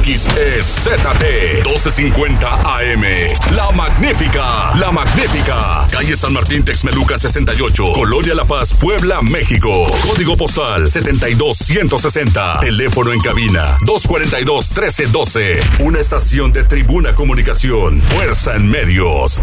XEZT 1250 AM. La Magnífica, La Magnífica. Calle San Martín Texmeluca 68, Colonia La Paz, Puebla, México. Código postal 72160. Teléfono en cabina 242 1312. Una estación de Tribuna Comunicación. Fuerza en medios.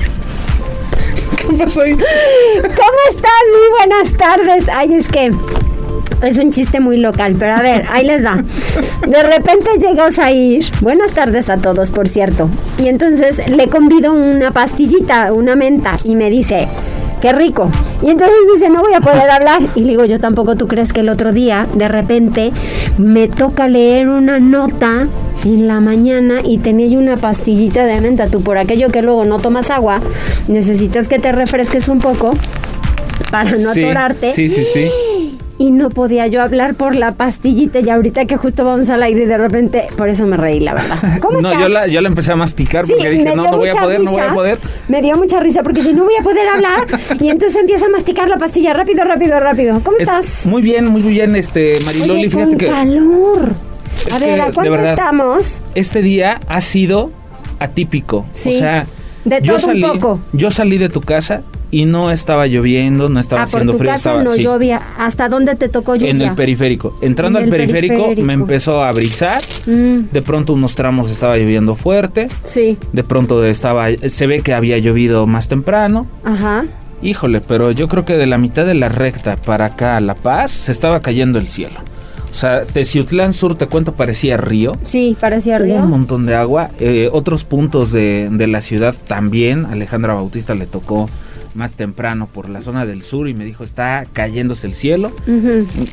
¿Cómo estás? Muy buenas tardes. Ay, es que es un chiste muy local, pero a ver, ahí les va. De repente llegas a ir. Buenas tardes a todos, por cierto. Y entonces le convido una pastillita, una menta, y me dice, qué rico. Y entonces dice, no voy a poder hablar. Y le digo, yo tampoco, ¿tú crees que el otro día, de repente, me toca leer una nota en la mañana y tenía yo una pastillita de menta? Tú, por aquello que luego no tomas agua, necesitas que te refresques un poco para no Sí, atorarte. Sí, sí, sí. Y no podía yo hablar por la pastillita y ahorita que justo vamos al aire y de repente, por eso me reí, la verdad. ¿Cómo No, estás? yo la, yo la empecé a masticar Sí, porque dije, me no, no voy a mucha poder, no voy a risa. poder. Me dio mucha risa porque si no voy a poder hablar y entonces empieza a masticar la pastilla rápido, rápido, rápido. ¿Cómo Es- estás? Muy bien, muy bien, este, Mariloli, Oye, fíjate con que calor. A ver, ¿a cuánto verdad, estamos? este día ha sido atípico. Sí, O sea, de yo todo un poco. yo salí de tu casa y no estaba lloviendo, no estaba Ah, por haciendo tu frío, casa estaba no sí, llovía. ¿Hasta dónde te tocó lluvia? en el periférico. Entrando En al periférico, periférico. me empezó a brisar. Mm, De pronto unos tramos estaba lloviendo fuerte. sí, De pronto estaba se ve que había llovido más temprano. ajá. Híjole, pero yo creo que de la mitad de la recta para acá a La Paz se estaba cayendo el cielo. O sea, Teciutlán Sur, te cuento, parecía río. Sí, parecía río. un montón de agua. Eh, otros puntos de, de la ciudad también. Alejandra Bautista le tocó más temprano por la zona del sur y me dijo, está cayéndose el cielo.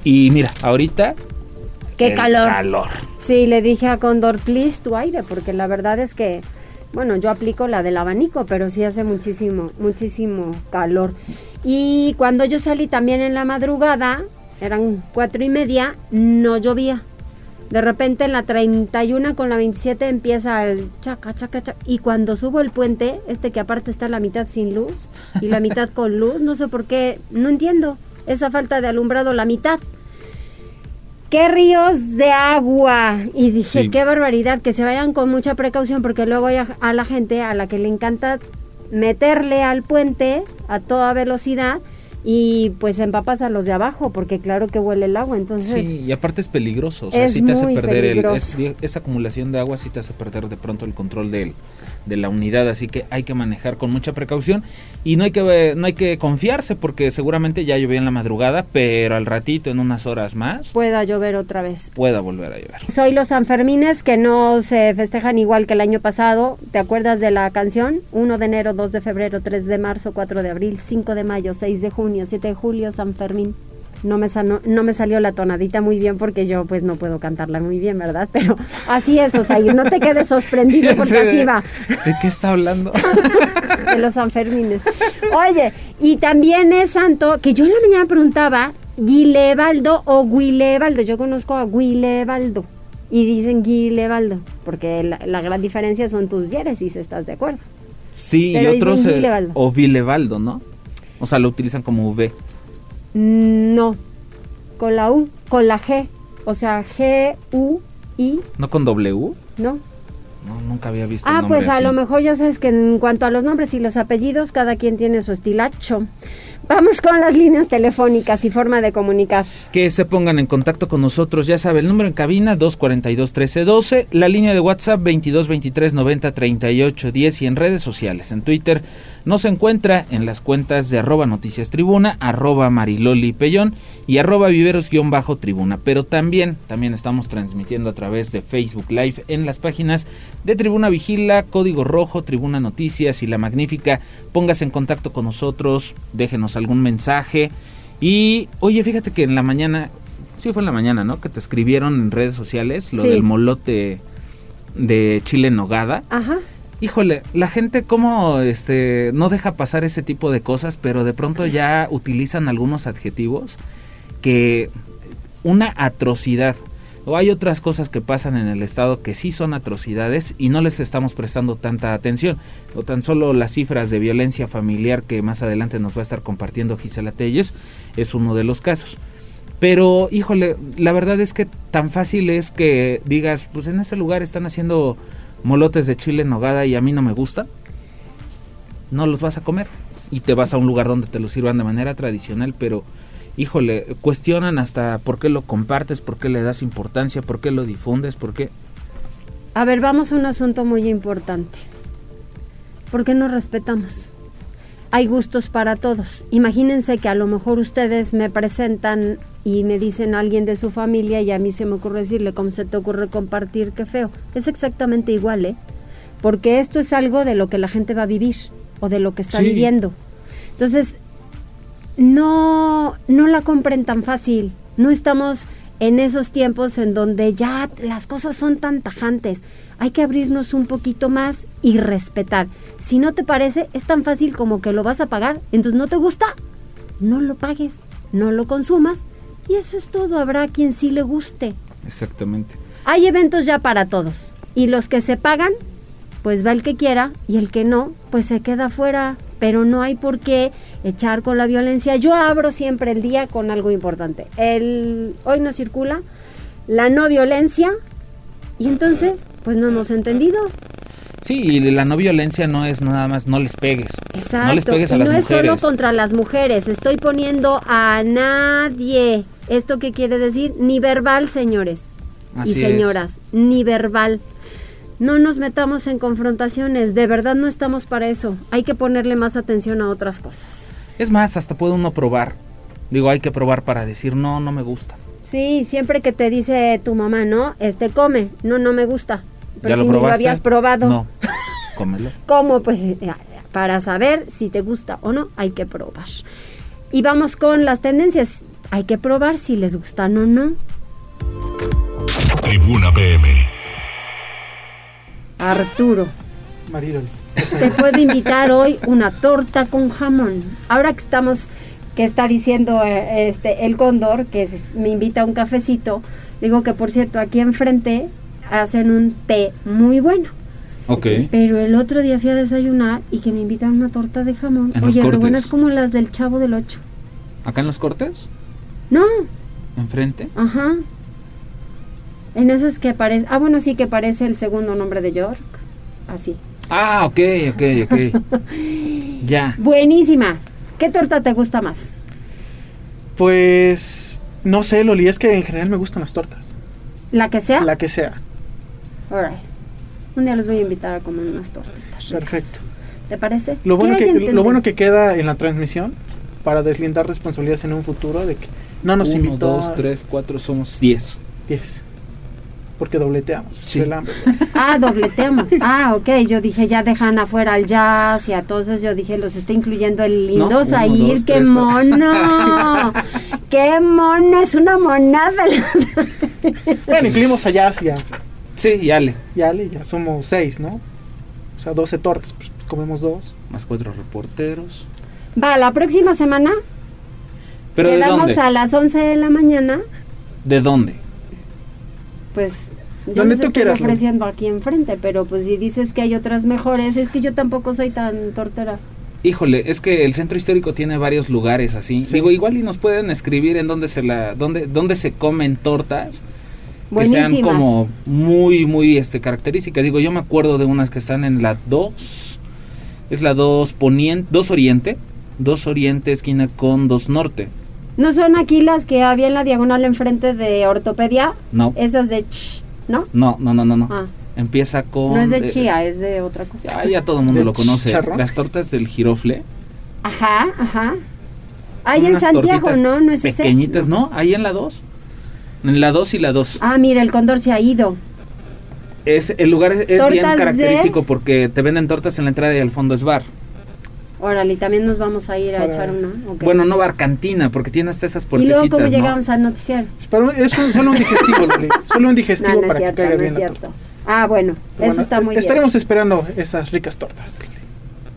Y mira, ahorita... Qué el calor. calor. Sí, le dije a Condor, please tu aire, porque la verdad es que, bueno, yo aplico la del abanico, pero sí hace muchísimo, muchísimo calor. Y cuando yo salí también en la madrugada, eran cuatro y media, no llovía. De repente en la 31 con la 27 empieza el chaca, chaca, chaca. Y cuando subo el puente, este que aparte está la mitad sin luz y la mitad con luz, no sé por qué, no entiendo esa falta de alumbrado, la mitad. ¡Qué ríos de agua! Y dije, Sí. qué barbaridad, que se vayan con mucha precaución porque luego hay a, a la gente a la que le encanta meterle al puente a toda velocidad y pues empapas a los de abajo porque claro que huele el agua, entonces... Sí, y aparte es peligroso. O sea, Es sí te hace muy perder el, peligroso. es- esa acumulación de agua, sí te hace perder de pronto el control del, de la unidad. Así que hay que manejar con mucha precaución. Y no hay que eh, no hay que confiarse porque seguramente ya llovió en la madrugada, pero al ratito, en unas horas más, pueda llover otra vez. pueda volver a llover. Soy los Sanfermines que no se festejan igual que el año pasado. ¿Te acuerdas de la canción? 1 de enero, 2 de febrero, 3 de marzo, 4 de abril, 5 de mayo, 6 de junio, 7 de julio, San Fermín. No me, sano- no me salió la tonadita muy bien porque yo pues no puedo cantarla muy bien, ¿verdad? Pero así es, Osair, no te quedes sorprendido porque así va. ¿De qué está hablando? de los Sanfermines. Oye, y también es santo que yo en la mañana preguntaba Guilebaldo o Guilebaldo. Yo conozco a Guilebaldo y dicen Guilebaldo, porque la, la gran diferencia son tus diéresis, ¿estás de acuerdo? Sí, Pero y dicen otros... eh, Vilevaldo. o Vilevaldo, ¿no? O sea, lo utilizan como V. No, con la U, con la G, o sea, G, U, I, ¿No con W? ¿no? No, nunca había visto Ah, pues a así. lo mejor ya sabes que en cuanto a los nombres y los apellidos, cada quien tiene su estilacho. Vamos con las líneas telefónicas y forma de comunicar. que se pongan en contacto con nosotros. Ya sabe, el número en cabina 242-1312, la línea de WhatsApp 2223-903810 y en redes sociales. En Twitter nos encuentra en las cuentas de arroba noticias tribuna, arroba mariloli pellón y arroba viveros-tribuna. Pero también, también estamos transmitiendo a través de Facebook Live en las páginas de Tribuna Vigila, Código Rojo, Tribuna Noticias y La Magnífica. Póngase en contacto con nosotros, déjenos algún mensaje. Y oye, fíjate que en la mañana Sí, fue en la mañana, ¿no? Que te escribieron en redes sociales lo Sí. del molote de chile en nogada. Ajá. Híjole, la gente como este no deja pasar ese tipo de cosas, pero de pronto ya utilizan algunos adjetivos que una atrocidad. O hay otras cosas que pasan en el estado que sí son atrocidades y no les estamos prestando tanta atención. O tan solo las cifras de violencia familiar que más adelante nos va a estar compartiendo Gisela Telles es uno de los casos. Pero, híjole, la verdad es que tan fácil es que digas, pues en ese lugar están haciendo molotes de chile en nogada y a mí no me gusta. No los vas a comer y te vas a un lugar donde te los sirvan de manera tradicional, pero híjole, cuestionan hasta por qué lo compartes, por qué le das importancia, por qué lo difundes, por qué... A ver, vamos a un asunto muy importante. ¿Por qué no respetamos? Hay gustos para todos. Imagínense que a lo mejor ustedes me presentan y me dicen a alguien de su familia y a mí se me ocurre decirle cómo se te ocurre compartir, qué feo. Es exactamente igual, ¿eh? Porque esto es algo de lo que la gente va a vivir o de lo que está Sí. viviendo. Entonces, no, no la compren tan fácil. No estamos en esos tiempos en donde ya las cosas son tan tajantes. Hay que abrirnos un poquito más y respetar. Si no te parece, es tan fácil como que lo vas a pagar. Entonces, ¿no te gusta? No lo pagues, no lo consumas. Y eso es todo. Habrá quien sí le guste. Exactamente. Hay eventos ya para todos. Y los que se pagan, pues va el que quiera. Y el que no, pues se queda fuera. Pero no hay por qué echar con la violencia. Yo abro siempre el día con algo importante. El, hoy no circula la no violencia. Y entonces, pues no hemos entendido. Sí, y la no violencia no es nada más no les pegues. Exacto. No les pegues a y las no es solo mujeres. contra las mujeres. Estoy poniendo a nadie. ¿Esto qué quiere decir? Ni verbal, señores Así y es. señoras. Ni verbal. No nos metamos en confrontaciones. De verdad no estamos para eso. Hay que ponerle más atención a otras cosas. Es más, hasta puede uno probar. Digo, hay que probar para decir, no, no me gusta. Sí, siempre que te dice tu mamá, ¿no? Este come. No, no me gusta. Pero ¿Ya si lo ni lo habías probado. No, cómelo. ¿Cómo? Pues eh, para saber si te gusta o no, hay que probar. Y vamos con las tendencias. Hay que probar si les gustan o no. Tribuna PM. Arturo, Mariloli. te puedo invitar hoy una torta con jamón. Ahora que estamos, que está diciendo eh, este el cóndor, que es- me invita a un cafecito, digo que por cierto, aquí enfrente hacen un té muy bueno. Ok. Pero el otro día fui a desayunar y que me invitan una torta de jamón. En Oye, cortes. buenas como las del Chavo del Ocho. ¿Acá en los cortes? No, ¿Enfrente? Ajá. En esas que parece. Ah, bueno, sí que parece el segundo nombre de York. Así. Ah, ok, ok, ok. ya. Buenísima. ¿Qué torta te gusta más? Pues no sé, Loli, es que en general me gustan las tortas. ¿La que sea? La que sea. Alright. Un día los voy a invitar a comer unas tortitas. ricas. Perfecto. ¿Te parece? Lo bueno, ¿Qué que, lo bueno queda en la transmisión para deslindar responsabilidades en un futuro de que no nos Uno, invitó dos, tres, cuatro, somos diez. 10. Porque dobleteamos. Sí. Ah, dobleteamos. Ah, ok. Yo dije, ya dejan afuera al jazz y entonces yo dije, los está incluyendo el No, lindo Zahir. dos, ¡Qué tres, mono! ¡Qué mono! Es una monada. bueno, incluimos a Jazz y a, Sí, y Ale. y Ale, ya somos 6, ¿no? O sea, 12 tortas, pues comemos dos. Más cuatro reporteros. Va, la próxima semana ¿Pero de dónde? a las 11 de la mañana. ¿De dónde? Pues yo Donde les tú estoy quieras, ofreciendo aquí enfrente, pero pues si dices que hay otras mejores, es que yo tampoco soy tan tortera. Híjole, es que el centro histórico tiene varios lugares así. Sí. Digo, igual y nos pueden escribir en dónde se la, dónde, dónde se comen tortas que sean Buenísimas. como muy, muy este características. Digo, yo me acuerdo de unas que están en la 2, es la 2 poniente, 2 oriente, 2 oriente esquina con 2 norte. ¿No son aquí las que había en la diagonal enfrente de ortopedia? No, Esas de ch, ¿no? no, no, no, no, no. Ah, Empieza con no es de eh, chía, es de otra cosa. Ah, ya todo el mundo ¿Del lo conoce. chicharrón? Las tortas del girofle. Ajá, ajá. Ahí en Santiago, ¿no? ¿No es ese? Pequeñitas, ¿no? Ahí en la 2. En la 2 y la 2. Ah, mira, el cóndor se ha ido. Es, el lugar es, es bien de- característico porque te venden tortas en la entrada y al fondo es bar. Órale, y también nos vamos a ir a Para- echar una. Bueno, no barcantina, porque tiene hasta esas y puertecitas, luego, ¿cómo ¿no? llegamos al noticiero? Pero es un- solo un digestivo, Loli. Solo un digestivo No, no es para cierto, que caiga no bien es cierto. Ah, bueno, eso está muy Estaremos bien. esperando esas ricas tortas.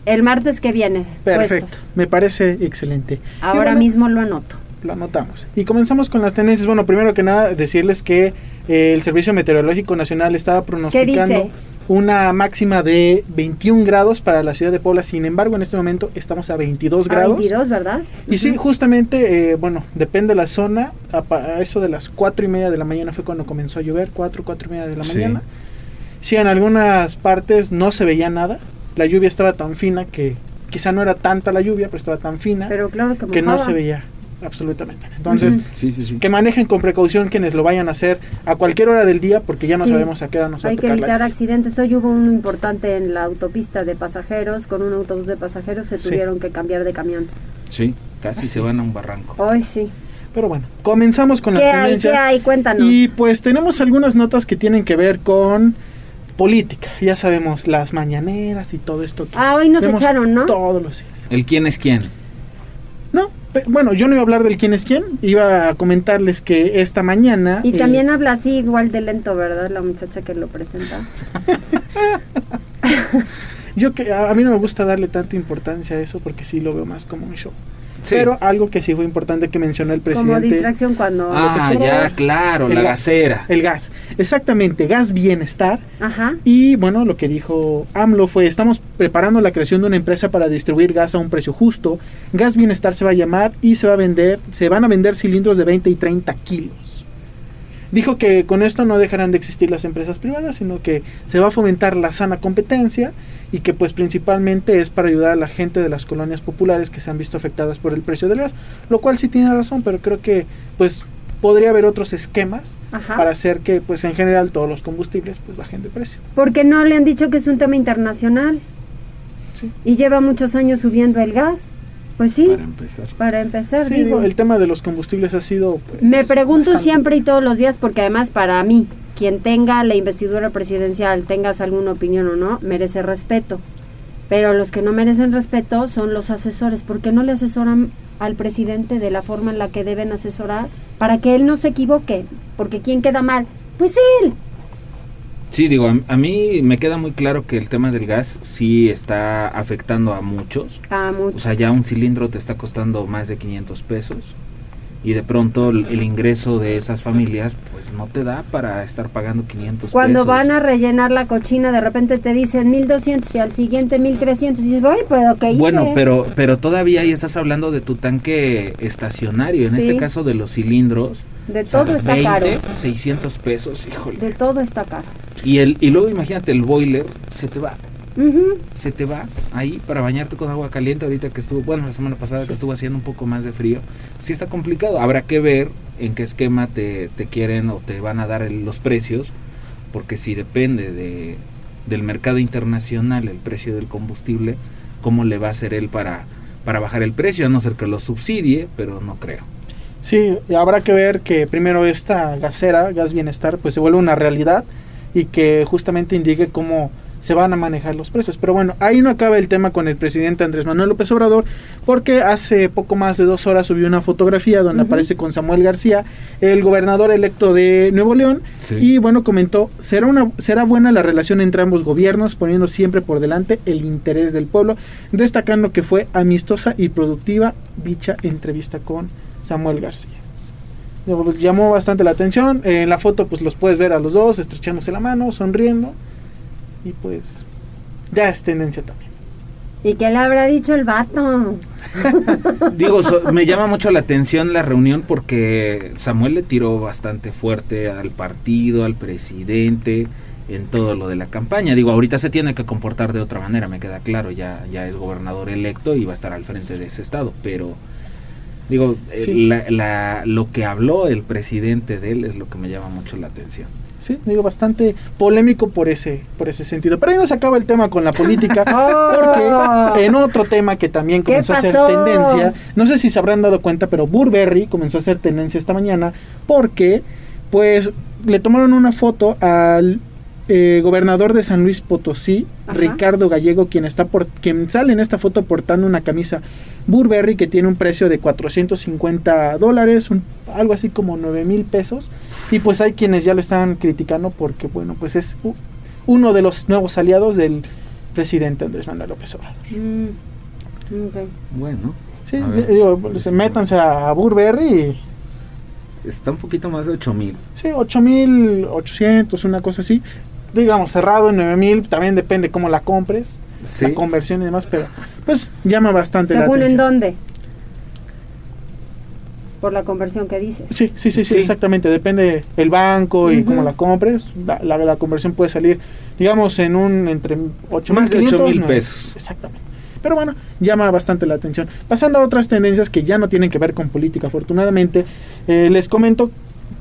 El martes que viene, Perfecto, puestos. me parece excelente. Y Ahora bueno, mismo lo anoto. Lo anotamos. Y comenzamos con las tendencias. Bueno, primero que nada, decirles que eh, el Servicio Meteorológico Nacional estaba pronosticando dice? Una máxima de 21 grados para la ciudad de Puebla. Sin embargo, en este momento estamos a 22 A grados. 22, ¿verdad? Y sí, justamente, eh, bueno, depende de la zona. A, a eso de las 4 y media de la mañana fue cuando comenzó a llover. 4, 4 y media de la Sí. mañana. Sí, en algunas partes no se veía nada. La lluvia estaba tan fina que quizá no era tanta la lluvia, pero estaba tan fina Pero claro que, que no se veía absolutamente. Entonces, Ujú. Sí, sí, sí. que manejen con precaución quienes lo vayan a hacer a cualquier hora del día porque ya no Sí. sabemos a qué hora nos va a Hay que la evitar accidentes. Hoy hubo uno importante en la autopista de pasajeros. Con un autobús de pasajeros se Sí. tuvieron que cambiar de camión. Sí, casi se van a un barranco. Hoy sí. Pero bueno, comenzamos con las ¿Qué hay? tendencias. ¿Qué hay? Cuéntanos. Y pues tenemos algunas notas que tienen que ver con política. Ya sabemos, las mañaneras y todo esto. que Ah, hoy nos echaron, ¿no? Todos los días. ¿El quién es quién? No, bueno, yo no iba a hablar del quién es quién. Iba a comentarles que esta mañana. Y eh, también habla así igual de lento, ¿verdad? La muchacha que lo presenta. Yo que a, a mí no me gusta darle tanta importancia a eso porque sí lo veo más como un show. Sí. Pero algo que sí fue importante que mencionó el presidente. Como distracción cuando... Ah, ya, claro, El la gas. gasera. El gas. Exactamente, gas bienestar. Ajá. Y bueno, lo que dijo AMLO fue, estamos preparando la creación de una empresa para distribuir gas a un precio justo. Gas Bienestar se va a llamar y se va a vender, se van a vender cilindros de 20 y 30 kilos. Dijo que con esto no dejarán de existir las empresas privadas, sino que se va a fomentar la sana competencia y que pues principalmente es para ayudar a la gente de las colonias populares que se han visto afectadas por el precio del gas, lo cual sí tiene razón, pero creo que pues podría haber otros esquemas Ajá. para hacer que pues en general todos los combustibles pues bajen de precio. Porque no le han dicho que es un tema internacional Sí. y lleva muchos años subiendo el gas. Pues sí, Para empezar. para empezar, Sí, digo. digo, el tema de los combustibles ha sido pues, Me pregunto bastante. siempre y todos los días, porque además para mí, quien tenga la investidura presidencial, tengas alguna opinión o no, merece respeto. Pero los que no merecen respeto son los asesores. ¿Por qué no le asesoran al presidente de la forma en la que deben asesorar para que él no se equivoque? Porque ¿quién queda mal? Pues él. Sí, digo, a, a mí me queda muy claro que el tema del gas sí está afectando a muchos. A O sea, ya un cilindro te está costando más de 500 pesos. Y de pronto el, el ingreso de esas familias pues no te da para estar pagando 500 Cuando pesos. van a rellenar la cochina, de repente te dicen 1200 y al siguiente 1300 y dices, "Ay, pero ¿qué hice?" Bueno, pero, pero todavía ahí estás hablando de tu tanque estacionario. En Sí. este caso de los cilindros. De o sea, todo está 20, caro. 600 pesos, híjole. De todo está caro. Y, el, y luego imagínate el boiler, se te va. Se te va ahí para bañarte con agua caliente ahorita que estuvo, bueno, la semana pasada que estuvo haciendo un poco más de frío, sí está complicado. Habrá que ver en qué esquema te, te quieren o te van a dar el- los precios, porque si depende de, del mercado internacional el precio del combustible, ¿cómo le va a hacer él para, para bajar el precio? A no ser que lo subsidie, pero no creo. Sí, habrá que ver que primero esta gasera, Gas Bienestar, pues se vuelve una realidad y que justamente indique cómo se van a manejar los precios. Pero bueno, ahí no acaba el tema con el presidente Andrés Manuel López Obrador, porque hace poco más de dos horas subió una fotografía donde aparece con Samuel García, el gobernador electo de Nuevo León, Sí. y bueno, comentó, será, una, será buena la relación entre ambos gobiernos, poniendo siempre por delante el interés del pueblo, destacando que fue amistosa y productiva dicha entrevista con Samuel García. Pues, Llamó bastante la atención. En la foto, pues los puedes ver a los dos estrechándose la mano, sonriendo. Y pues, ya es tendencia también. ¿Y qué le habrá dicho el vato? Digo, so- me llama mucho la atención la reunión porque Samuel le tiró bastante fuerte al partido, al presidente, en todo lo de la campaña. Digo, ahorita se tiene que comportar de otra manera, me queda claro, ya, ya es gobernador electo y va a estar al frente de ese estado, pero digo, eh, Sí. la, la- lo que habló el presidente de él es lo que me llama mucho la atención. Sí, digo, bastante polémico por ese, por ese sentido. Pero ahí no se acaba el tema con la política. Porque en otro tema que también ¿Qué comenzó a ser tendencia, no sé si se habrán dado cuenta, pero Burberry comenzó a hacer tendencia esta mañana porque pues le tomaron una foto al eh, gobernador de San Luis Potosí, Ajá. Ricardo Gallego, quien está por, quien sale en esta foto portando una camisa Burberry que tiene un precio de 450 dólares, un- algo así como 9 mil pesos. Y pues hay quienes ya lo están criticando porque, bueno, pues es uno de los nuevos aliados del presidente Andrés Manuel López Obrador. Mm. Bueno, Sí, A ver. digo, pues, métanse a Burberry y está un poquito más de 8 mil. Sí, 8800, una cosa así. Digamos, cerrado en 9000, también depende cómo la compres, Sí. la conversión y demás, pero pues llama bastante la ¿Según en atención. dónde? Por la conversión que dices. Sí, sí, sí, sí, Sí. exactamente, depende el banco y cómo la compres, la, la- la conversión puede salir, digamos, en un entre 8 Más de 8,000 pesos. Exactamente. Pero bueno, llama bastante la atención. Pasando a otras tendencias que ya no tienen que ver con política, afortunadamente, eh, les comento,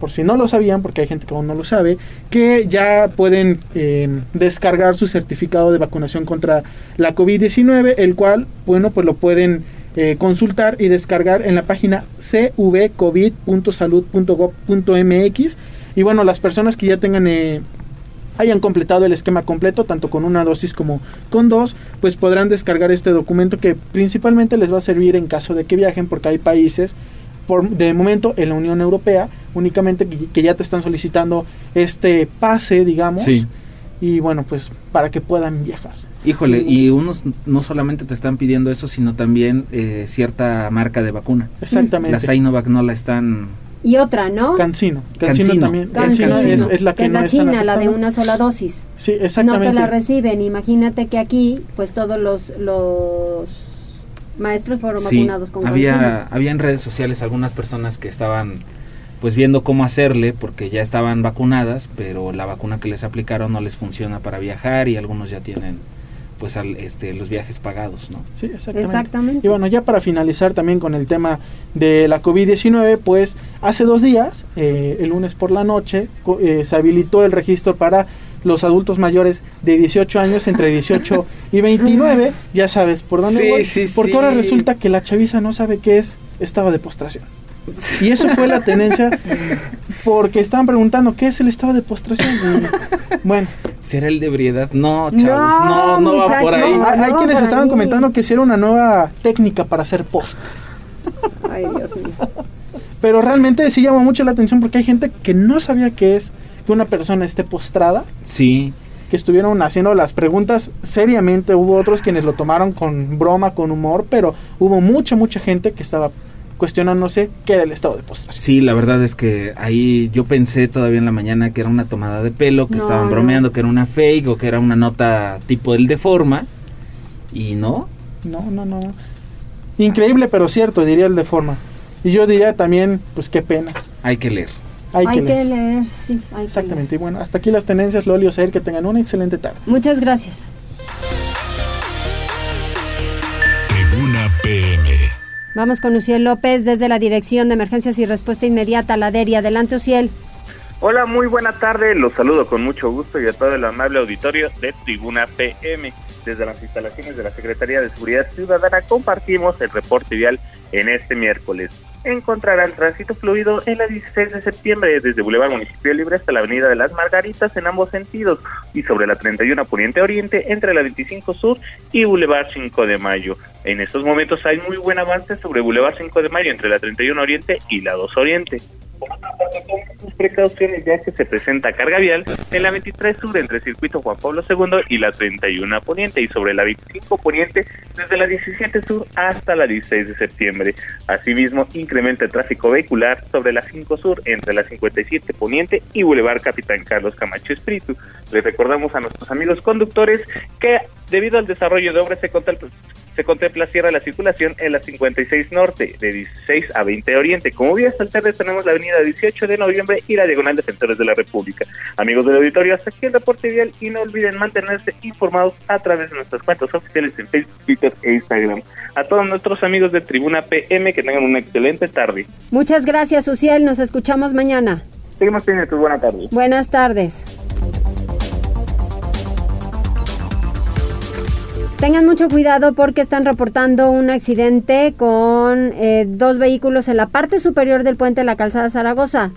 por si no lo sabían, porque hay gente que aún no lo sabe, que ya pueden eh, descargar su certificado de vacunación contra la COVID-19, el cual, bueno, pues lo pueden eh, consultar y descargar en la página cvcovid.salud.gov.mx. Y bueno, las personas que ya tengan eh, hayan completado el esquema completo, tanto con una dosis como con dos, pues podrán descargar este documento que principalmente les va a servir en caso de que viajen, porque hay países, por, de momento en la Unión Europea, únicamente que, que ya te están solicitando este pase, digamos, Sí. y bueno, pues para que puedan viajar. Híjole, Sí. y unos no solamente te están pidiendo eso, sino también eh, cierta marca de vacuna. Exactamente. La Sinovac no la están... Y otra, ¿no? Cancino. Cancino, Cancino. también. Cancino, es, es- ¿no? es la que, es no la están China, la de una sola dosis. Sí, No exactamente. te la reciben. Imagínate que aquí, pues todos los, los maestros fueron Sí, vacunados con había, Cancino. había en redes sociales algunas personas que estaban pues viendo cómo hacerle porque ya estaban vacunadas, pero la vacuna que les aplicaron no les funciona para viajar y algunos ya tienen pues al, este los viajes pagados, ¿no? Sí, exactamente. Exactamente. Y bueno, ya para finalizar también con el tema de la COVID-19, pues hace dos días, eh, el lunes por la noche, co- eh, se habilitó el registro para los adultos mayores de 18 años, entre 18 y 29, ya sabes por dónde Sí, voy, sí, porque sí. ahora resulta que la chaviza no sabe qué es estado de postración. Y eso fue la tendencia, porque estaban preguntando qué es el estado de postración. Bueno, ¿Será el de ebriedad? No, No, chavos, no, no, va por ahí. No, hay, hay no, quienes estaban ahí. comentando que si era una nueva técnica para hacer postres. Ay, Dios mío. Pero realmente sí llama mucho la atención porque hay gente que no sabía qué es que una persona esté postrada, Sí, que estuvieron haciendo las preguntas seriamente. Hubo otros quienes lo tomaron con broma, con humor, pero hubo mucha, mucha gente que estaba cuestionándose qué era el estado de postración. sí, la verdad es que ahí yo pensé todavía en la mañana que era una tomada de pelo, que No, estaban no. bromeando, que era una fake o que era una nota tipo el de forma. Y no, No, no, no. Increíble, pero cierto, diría el de forma. Y yo diría también, pues qué pena. hay que leer. Hay, Hay, que que leer. leer, sí. Hay que Exactamente. Y bueno, hasta aquí las tendencias, Loli Osair, que tengan una excelente tarde. Muchas gracias. Tribuna PM. Vamos con Uciel López desde la Dirección de Emergencias y Respuesta Inmediata, la DERI. Adelante, Uciel. Hola, muy buena tarde. Los saludo con mucho gusto y a todo el amable auditorio de Tribuna PM. Desde las instalaciones de la Secretaría de Seguridad Ciudadana compartimos el reporte vial en este miércoles. Encontrarán tránsito fluido en la 16 de septiembre desde Boulevard Municipio Libre hasta la Avenida de las Margaritas en ambos sentidos y sobre la 31 Poniente Oriente entre la 25 Sur y Boulevard 5 de Mayo. En estos momentos hay muy buen avance sobre Boulevard 5 de Mayo entre la 31 Oriente y la 2 Oriente. Sus precauciones ya que se presenta carga vial en la 23 Sur entre el circuito Juan Pablo II y la 31 Poniente y sobre la 25 Poniente desde la 17 Sur hasta la 16 de septiembre. Asimismo, incrementa el tráfico vehicular sobre la 5 Sur entre la 57 Poniente y Boulevard Capitán Carlos Camacho Espíritu. Les recordamos a nuestros amigos conductores que debido al desarrollo de obras se contempla se contempla cierra la circulación en la 56 Norte, de 16 a 20 Oriente. Como vías alternas tenemos la avenida 18 de noviembre y la diagonal Defensores de la República. Amigos del auditorio, hasta aquí el reporte vial y no olviden mantenerse informados a través de nuestras cuentas oficiales en Facebook, Twitter e Instagram. A todos nuestros amigos de Tribuna PM que tengan una excelente tarde. Muchas gracias, Uciel. Nos escuchamos mañana. Seguimos teniendo buena tarde. Buenas tardes. Tengan mucho cuidado porque están reportando un accidente con eh, dos vehículos en la parte superior del puente de la calzada Zaragoza.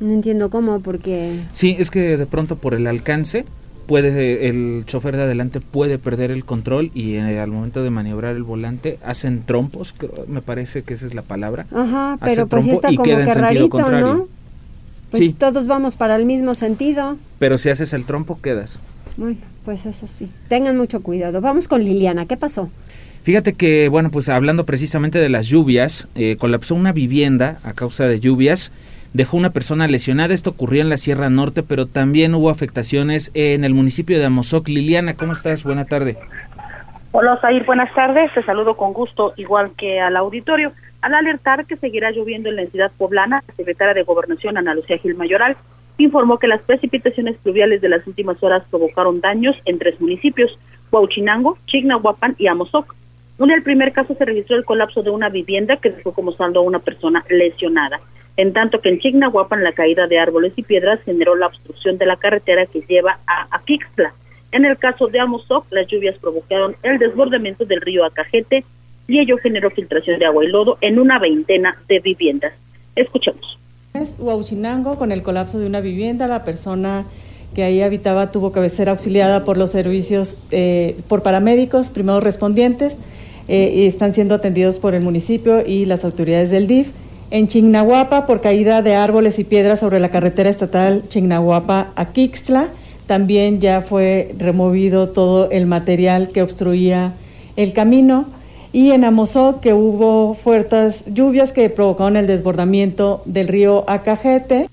No entiendo cómo, porque... Sí, es que de pronto por el alcance puede el chofer de adelante puede perder el control y eh, al momento de maniobrar el volante hacen trompos, me parece que esa es la palabra. Ajá, pero pues sí está como que rarito, ¿no? Pues sí. todos vamos para el mismo sentido. Pero si haces el trompo quedas. Bueno, pues eso sí. Tengan mucho cuidado. Vamos con Liliana, ¿qué pasó? Fíjate que, bueno, pues hablando precisamente de las lluvias, eh, colapsó una vivienda a causa de lluvias dejó una persona lesionada. Esto ocurrió en la Sierra Norte, pero también hubo afectaciones en el municipio de Amozoc. Liliana, ¿cómo estás? Buena tarde. Hola, Osair, buenas tardes. Te saludo con gusto, igual que al auditorio. Al alertar que seguirá lloviendo en la entidad poblana, la secretaria de Gobernación, Ana Lucía Gil Mayoral, informó que las precipitaciones pluviales de las últimas horas provocaron daños en tres municipios, Huauchinango, Chignahuapan y Amozoc. En el primer caso se registró el colapso de una vivienda que dejó como saldo a una persona lesionada en tanto que en Chignahuapan la caída de árboles y piedras generó la obstrucción de la carretera que lleva a Aquixtla. En el caso de Amozoc, las lluvias provocaron el desbordamiento del río Acajete y ello generó filtración de agua y lodo en una veintena de viviendas. Escuchemos. Huauchinango, con el colapso de una vivienda, la persona que ahí habitaba tuvo que ser auxiliada por los servicios, eh, por paramédicos, primeros respondientes, eh, y están siendo atendidos por el municipio y las autoridades del DIF. En Chignahuapa, por caída de árboles y piedras sobre la carretera estatal Chignahuapa a Quixtla, también ya fue removido todo el material que obstruía el camino. Y en Amozoc, que hubo fuertes lluvias que provocaron el desbordamiento del río Acajete.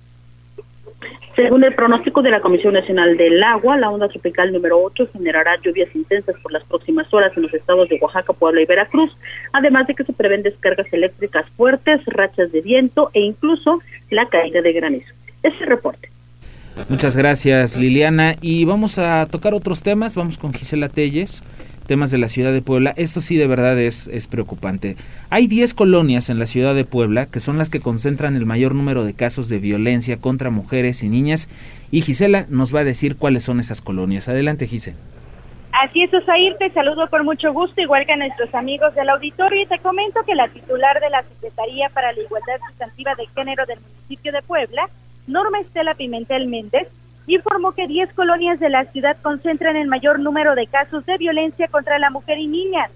Según el pronóstico de la Comisión Nacional del Agua, la onda tropical número 8 generará lluvias intensas por las próximas horas en los estados de Oaxaca, Puebla y Veracruz, además de que se prevén descargas eléctricas fuertes, rachas de viento e incluso la caída de granizo. Ese reporte. Muchas gracias, Liliana. Y vamos a tocar otros temas. Vamos con Gisela Telles temas de la ciudad de Puebla, esto sí de verdad es, es preocupante. Hay 10 colonias en la ciudad de Puebla que son las que concentran el mayor número de casos de violencia contra mujeres y niñas y Gisela nos va a decir cuáles son esas colonias. Adelante, Gisela. Así es, Osair, te saludo con mucho gusto, igual que a nuestros amigos del auditorio, y te comento que la titular de la Secretaría para la Igualdad Sustantiva de Género del municipio de Puebla, Norma Estela Pimentel Méndez, informó que 10 colonias de la ciudad concentran el mayor número de casos de violencia contra la mujer y niñas.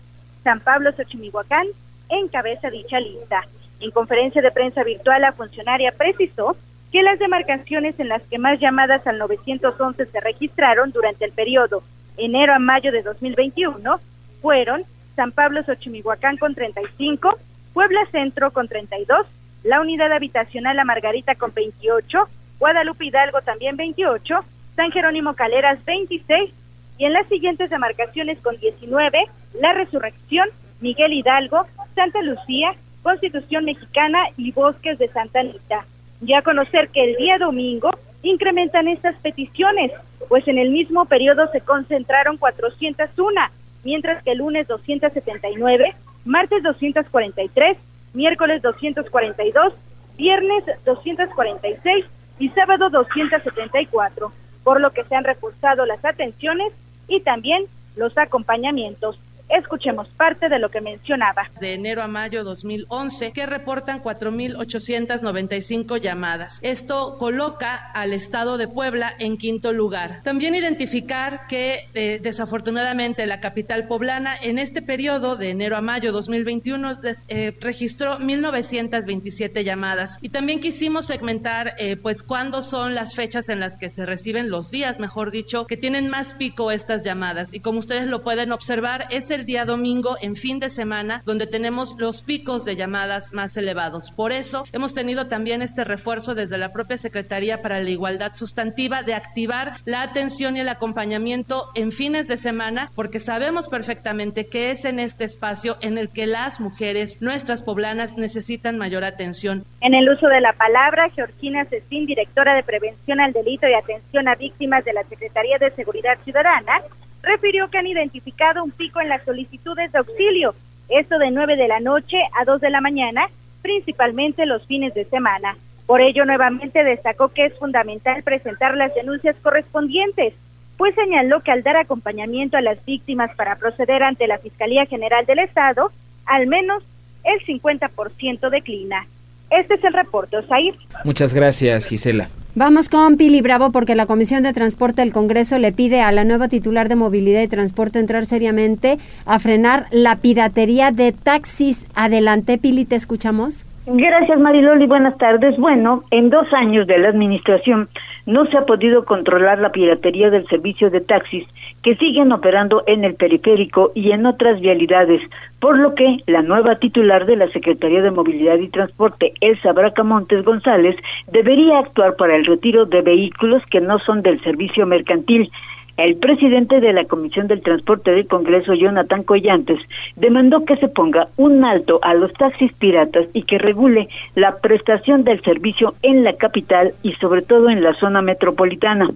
San Pablo Xochimihuacán encabeza dicha lista. En conferencia de prensa virtual, la funcionaria precisó que las demarcaciones en las que más llamadas al 911 se registraron durante el periodo enero a mayo de 2021 fueron San Pablo Xochimihuacán con 35, Puebla Centro con 32, la unidad habitacional La Margarita con 28, Guadalupe Hidalgo también 28, San Jerónimo Caleras 26 y en las siguientes demarcaciones con 19, La Resurrección, Miguel Hidalgo, Santa Lucía, Constitución Mexicana y Bosques de Santa Anita. Ya conocer que el día domingo incrementan estas peticiones, pues en el mismo periodo se concentraron 401, mientras que el lunes 279, martes 243, miércoles 242, viernes 246 y sábado 274, por lo que se han reforzado las atenciones y también los acompañamientos. Escuchemos parte de lo que mencionaba. De enero a mayo 2011, que reportan 4.895 llamadas. Esto coloca al estado de Puebla en quinto lugar. También identificar que eh, desafortunadamente la capital poblana en este periodo de enero a mayo 2021 eh, registró 1.927 llamadas. Y también quisimos segmentar eh, pues cuándo son las fechas en las que se reciben los días, mejor dicho, que tienen más pico estas llamadas. Y como ustedes lo pueden observar, es el día domingo en fin de semana donde tenemos los picos de llamadas más elevados. Por eso hemos tenido también este refuerzo desde la propia Secretaría para la Igualdad Sustantiva de activar la atención y el acompañamiento en fines de semana porque sabemos perfectamente que es en este espacio en el que las mujeres, nuestras poblanas, necesitan mayor atención. En el uso de la palabra, Georgina Cecín, directora de Prevención al Delito y Atención a Víctimas de la Secretaría de Seguridad Ciudadana, refirió que han identificado un pico en las solicitudes de auxilio, esto de 9 de la noche a 2 de la mañana, principalmente los fines de semana. Por ello, nuevamente destacó que es fundamental presentar las denuncias correspondientes, pues señaló que al dar acompañamiento a las víctimas para proceder ante la Fiscalía General del Estado, al menos el 50% declina. Este es el reporte, Osair. Muchas gracias, Gisela. Vamos con Pili Bravo porque la Comisión de Transporte del Congreso le pide a la nueva titular de Movilidad y Transporte entrar seriamente a frenar la piratería de taxis. Adelante, Pili, ¿te escuchamos? Gracias, Mariloli. Buenas tardes. Bueno, en dos años de la administración no se ha podido controlar la piratería del servicio de taxis que siguen operando en el periférico y en otras vialidades, por lo que la nueva titular de la Secretaría de Movilidad y Transporte, Elsa Bracamontes González, debería actuar para el retiro de vehículos que no son del servicio mercantil. El presidente de la Comisión del Transporte del Congreso, Jonathan Collantes, demandó que se ponga un alto a los taxis piratas y que regule la prestación del servicio en la capital y sobre todo en la zona metropolitana.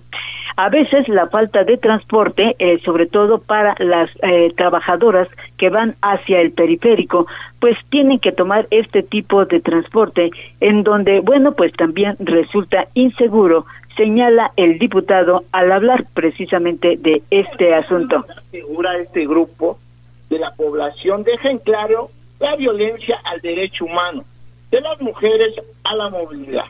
A veces la falta de transporte, eh, sobre todo para las eh, trabajadoras que van hacia el periférico, pues tienen que tomar este tipo de transporte en donde, bueno, pues también resulta inseguro señala el diputado al hablar precisamente de este asunto. Figura este grupo de la población deja en claro la violencia al derecho humano, de las mujeres a la movilidad.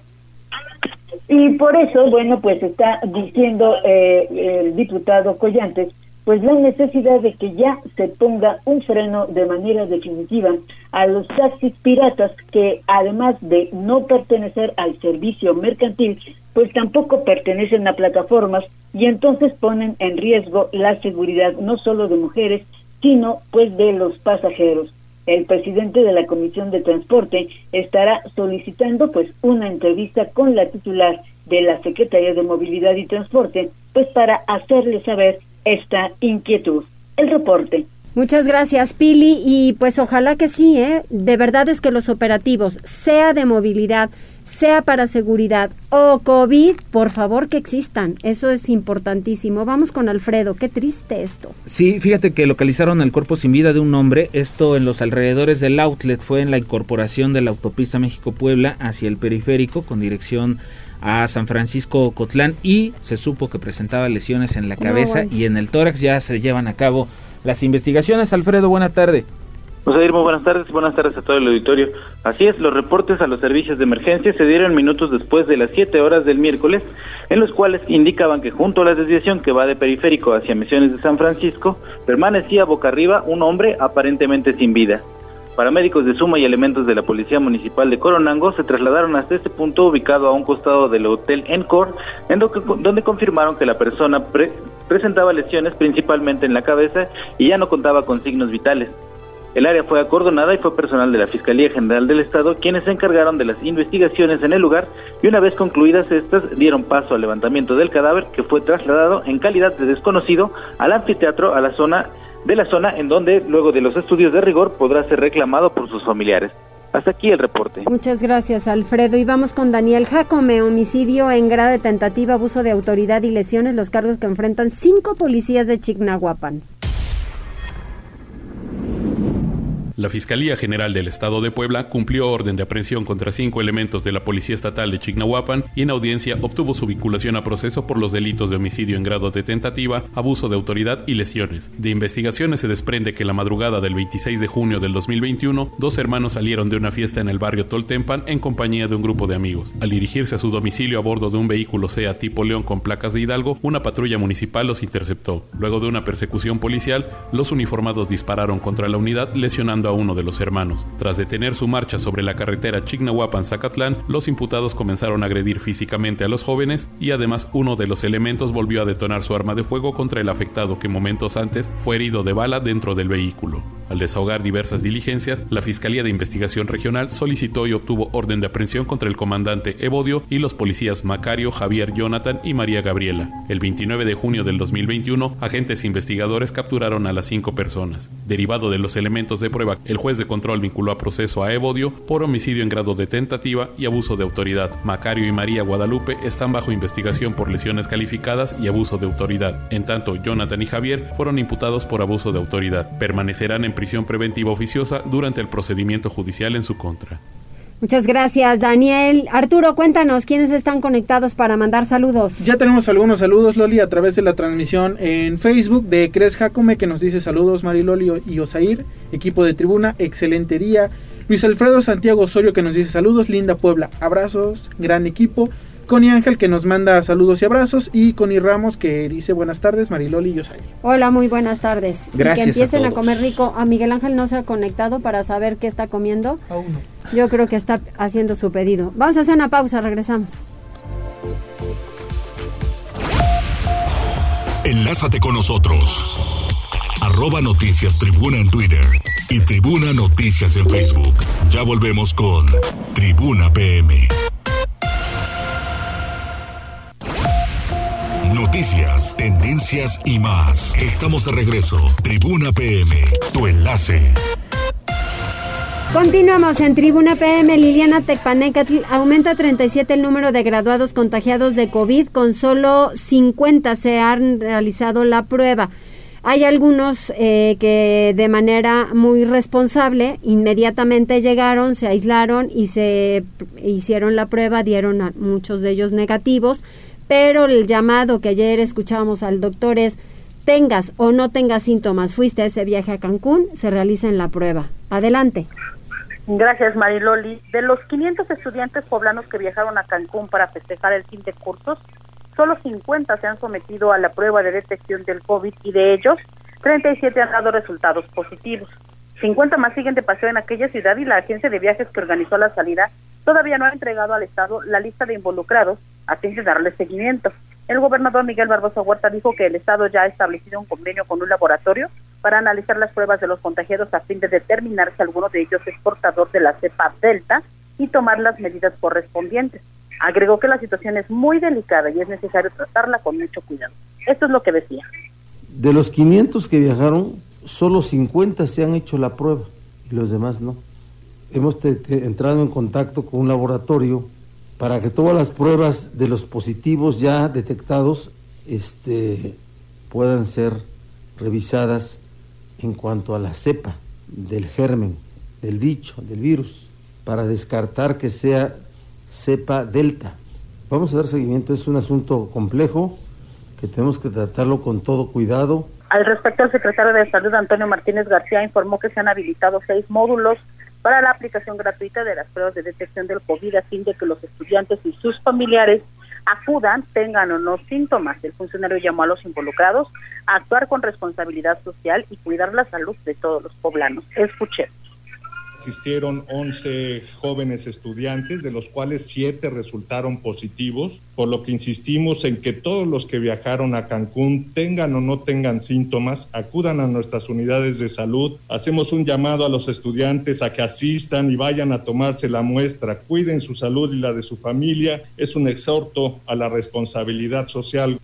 Y por eso, bueno, pues está diciendo eh, el diputado Collantes pues la necesidad de que ya se ponga un freno de manera definitiva a los taxis piratas que además de no pertenecer al servicio mercantil, pues tampoco pertenecen a plataformas y entonces ponen en riesgo la seguridad no solo de mujeres, sino pues de los pasajeros. El presidente de la Comisión de Transporte estará solicitando pues una entrevista con la titular de la Secretaría de Movilidad y Transporte, pues para hacerle saber esta inquietud. El reporte. Muchas gracias, Pili, y pues ojalá que sí, ¿eh? De verdad es que los operativos, sea de movilidad, sea para seguridad o COVID, por favor que existan. Eso es importantísimo. Vamos con Alfredo, qué triste esto. Sí, fíjate que localizaron el cuerpo sin vida de un hombre, esto en los alrededores del outlet, fue en la incorporación de la autopista México-Puebla hacia el periférico con dirección a San Francisco Cotlán y se supo que presentaba lesiones en la cabeza y en el tórax ya se llevan a cabo las investigaciones. Alfredo, buena tarde. José muy buenas tardes y buenas tardes a todo el auditorio. Así es, los reportes a los servicios de emergencia se dieron minutos después de las 7 horas del miércoles, en los cuales indicaban que junto a la desviación que va de periférico hacia Misiones de San Francisco, permanecía boca arriba un hombre aparentemente sin vida. Paramédicos de Suma y elementos de la Policía Municipal de Coronango se trasladaron hasta este punto ubicado a un costado del Hotel Encore, en donde confirmaron que la persona presentaba lesiones principalmente en la cabeza y ya no contaba con signos vitales. El área fue acordonada y fue personal de la Fiscalía General del Estado quienes se encargaron de las investigaciones en el lugar y una vez concluidas estas dieron paso al levantamiento del cadáver que fue trasladado en calidad de desconocido al anfiteatro a la zona de la zona en donde, luego de los estudios de rigor, podrá ser reclamado por sus familiares. Hasta aquí el reporte. Muchas gracias, Alfredo. Y vamos con Daniel Jacome, homicidio en grado de tentativa, abuso de autoridad y lesiones, los cargos que enfrentan cinco policías de Chignahuapan. La Fiscalía General del Estado de Puebla cumplió orden de aprehensión contra cinco elementos de la Policía Estatal de Chignahuapan y en audiencia obtuvo su vinculación a proceso por los delitos de homicidio en grado de tentativa, abuso de autoridad y lesiones. De investigaciones se desprende que la madrugada del 26 de junio del 2021, dos hermanos salieron de una fiesta en el barrio Toltempan en compañía de un grupo de amigos. Al dirigirse a su domicilio a bordo de un vehículo SEA tipo León con placas de Hidalgo, una patrulla municipal los interceptó. Luego de una persecución policial, los uniformados dispararon contra la unidad lesionando a uno de los hermanos. Tras detener su marcha sobre la carretera Chignahuapan-Zacatlán, los imputados comenzaron a agredir físicamente a los jóvenes y además uno de los elementos volvió a detonar su arma de fuego contra el afectado que momentos antes fue herido de bala dentro del vehículo. Al desahogar diversas diligencias, la Fiscalía de Investigación Regional solicitó y obtuvo orden de aprehensión contra el comandante Evodio y los policías Macario, Javier Jonathan y María Gabriela. El 29 de junio del 2021, agentes investigadores capturaron a las cinco personas. Derivado de los elementos de prueba, el juez de control vinculó a proceso a Evodio por homicidio en grado de tentativa y abuso de autoridad. Macario y María Guadalupe están bajo investigación por lesiones calificadas y abuso de autoridad. En tanto, Jonathan y Javier fueron imputados por abuso de autoridad. Permanecerán en prisión preventiva oficiosa durante el procedimiento judicial en su contra. Muchas gracias, Daniel. Arturo, cuéntanos quiénes están conectados para mandar saludos. Ya tenemos algunos saludos, Loli, a través de la transmisión en Facebook de Cres Jacome, que nos dice saludos, Mariloli y Osair, equipo de tribuna, excelente día. Luis Alfredo Santiago Osorio que nos dice saludos, linda Puebla, abrazos, gran equipo. Connie Ángel que nos manda saludos y abrazos y Connie Ramos que dice buenas tardes, Mariloli y Yosay. Hola, muy buenas tardes. Gracias que empiecen a comer rico. A Miguel Ángel no se ha conectado para saber qué está comiendo. Yo creo que está haciendo su pedido. Vamos a hacer una pausa, regresamos. Enlázate con nosotros. Arroba Noticias Tribuna en Twitter y Tribuna Noticias en Facebook. Ya volvemos con Tribuna PM. Noticias, tendencias y más. Estamos de regreso. Tribuna PM, tu enlace. Continuamos en Tribuna PM. Liliana Tecpanecatl aumenta a 37 el número de graduados contagiados de COVID. Con solo 50 se han realizado la prueba. Hay algunos eh, que de manera muy responsable inmediatamente llegaron, se aislaron y se hicieron la prueba, dieron a muchos de ellos negativos, pero el llamado que ayer escuchábamos al doctor es tengas o no tengas síntomas, fuiste a ese viaje a Cancún, se realiza en la prueba. Adelante. Gracias, Mariloli. De los 500 estudiantes poblanos que viajaron a Cancún para festejar el fin de cursos, solo 50 se han sometido a la prueba de detección del COVID y de ellos, 37 han dado resultados positivos. 50 más siguen de paseo en aquella ciudad y la agencia de viajes que organizó la salida todavía no ha entregado al Estado la lista de involucrados a fin de darle seguimiento. El gobernador Miguel Barbosa Huerta dijo que el Estado ya ha establecido un convenio con un laboratorio para analizar las pruebas de los contagiados a fin de determinar si alguno de ellos es portador de la cepa Delta y tomar las medidas correspondientes. Agregó que la situación es muy delicada y es necesario tratarla con mucho cuidado. Esto es lo que decía. De los 500 que viajaron, solo 50 se han hecho la prueba y los demás no. Hemos entrado en contacto con un laboratorio para que todas las pruebas de los positivos ya detectados este, puedan ser revisadas en cuanto a la cepa del germen, del bicho, del virus, para descartar que sea cepa delta. Vamos a dar seguimiento, es un asunto complejo que tenemos que tratarlo con todo cuidado. Al respecto, el secretario de Salud, Antonio Martínez García, informó que se han habilitado seis módulos para la aplicación gratuita de las pruebas de detección del COVID a fin de que los estudiantes y sus familiares acudan, tengan o no síntomas. El funcionario llamó a los involucrados a actuar con responsabilidad social y cuidar la salud de todos los poblanos. Escuché. Asistieron 11 jóvenes estudiantes, de los cuales 7 resultaron positivos, por lo que insistimos en que todos los que viajaron a Cancún, tengan o no tengan síntomas, acudan a nuestras unidades de salud. Hacemos un llamado a los estudiantes a que asistan y vayan a tomarse la muestra, cuiden su salud y la de su familia. Es un exhorto a la responsabilidad social.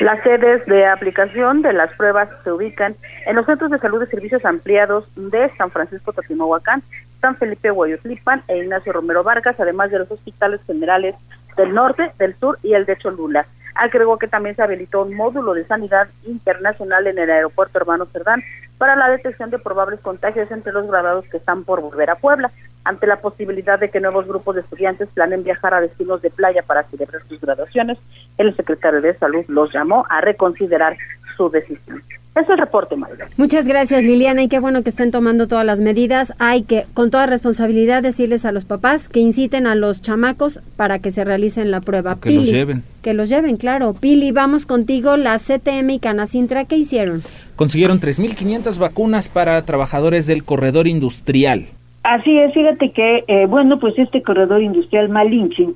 Las sedes de aplicación de las pruebas se ubican en los centros de salud de servicios ampliados de San Francisco Totimohuacán, San Felipe Huayotlipan e Ignacio Romero Vargas, además de los hospitales generales del norte, del sur y el de Cholula. Agregó que también se habilitó un módulo de sanidad internacional en el aeropuerto Hermano Cerdán para la detección de probables contagios entre los graduados que están por volver a Puebla, ante la posibilidad de que nuevos grupos de estudiantes planeen viajar a destinos de playa para celebrar sus graduaciones. El secretario de Salud los llamó a reconsiderar su decisión. Es el reporte, María. Muchas gracias, Liliana, y qué bueno que estén tomando todas las medidas. Hay que, con toda responsabilidad, decirles a los papás que inciten a los chamacos para que se realicen la prueba. Que los lleven. Que los lleven, claro. Pili, vamos contigo. La CTM y Canacintra, ¿qué hicieron? Consiguieron 3.500 vacunas para trabajadores del corredor industrial. Así es, fíjate que, eh, bueno, pues este corredor industrial Malinche,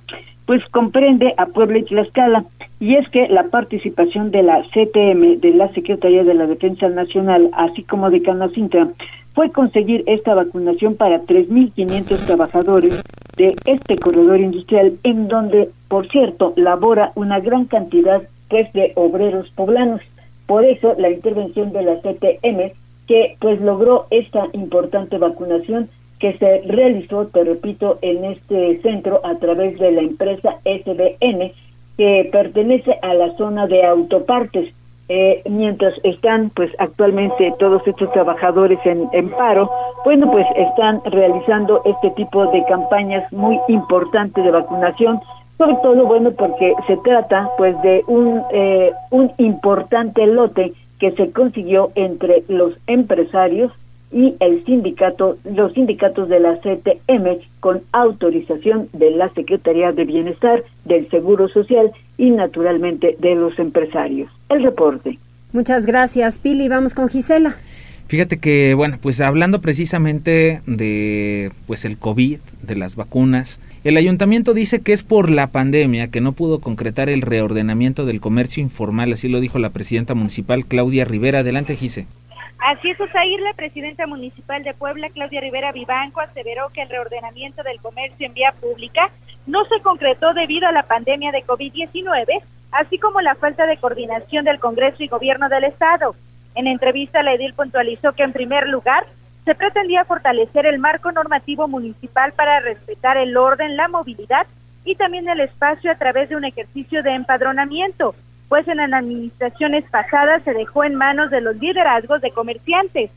pues comprende a Puebla y Tlaxcala, y es que la participación de la CTM, de la Secretaría de la Defensa Nacional, así como de Canacintra, fue conseguir esta vacunación para 3.500 trabajadores de este corredor industrial, en donde, por cierto, labora una gran cantidad pues de obreros poblanos. Por eso la intervención de la CTM, que pues logró esta importante vacunación que se realizó, te repito, en este centro a través de la empresa SBN, que pertenece a la zona de autopartes. Eh, mientras están pues actualmente todos estos trabajadores en, paro, bueno pues están realizando este tipo de campañas muy importantes de vacunación, sobre todo bueno porque se trata pues de un, eh, un importante lote que se consiguió entre los empresarios y el sindicato, los sindicatos de la CTM con autorización de la Secretaría de Bienestar, del Seguro Social y naturalmente de los empresarios. El reporte. Muchas gracias, Pili. Vamos con Gisela. Fíjate que, bueno, pues hablando precisamente de pues el COVID, de las vacunas, el ayuntamiento dice que es por la pandemia que no pudo concretar el reordenamiento del comercio informal, así lo dijo la presidenta municipal Claudia Rivera. Adelante, Gise. Así es, Osair, la presidenta municipal de Puebla, Claudia Rivera Vivanco, aseveró que el reordenamiento del comercio en vía pública no se concretó debido a la pandemia de COVID-19, así como la falta de coordinación del Congreso y Gobierno del Estado. En entrevista, la edil puntualizó que en primer lugar se pretendía fortalecer el marco normativo municipal para respetar el orden, la movilidad y también el espacio a través de un ejercicio de empadronamiento, pues en las administraciones pasadas se dejó en manos de los liderazgos de comerciantes.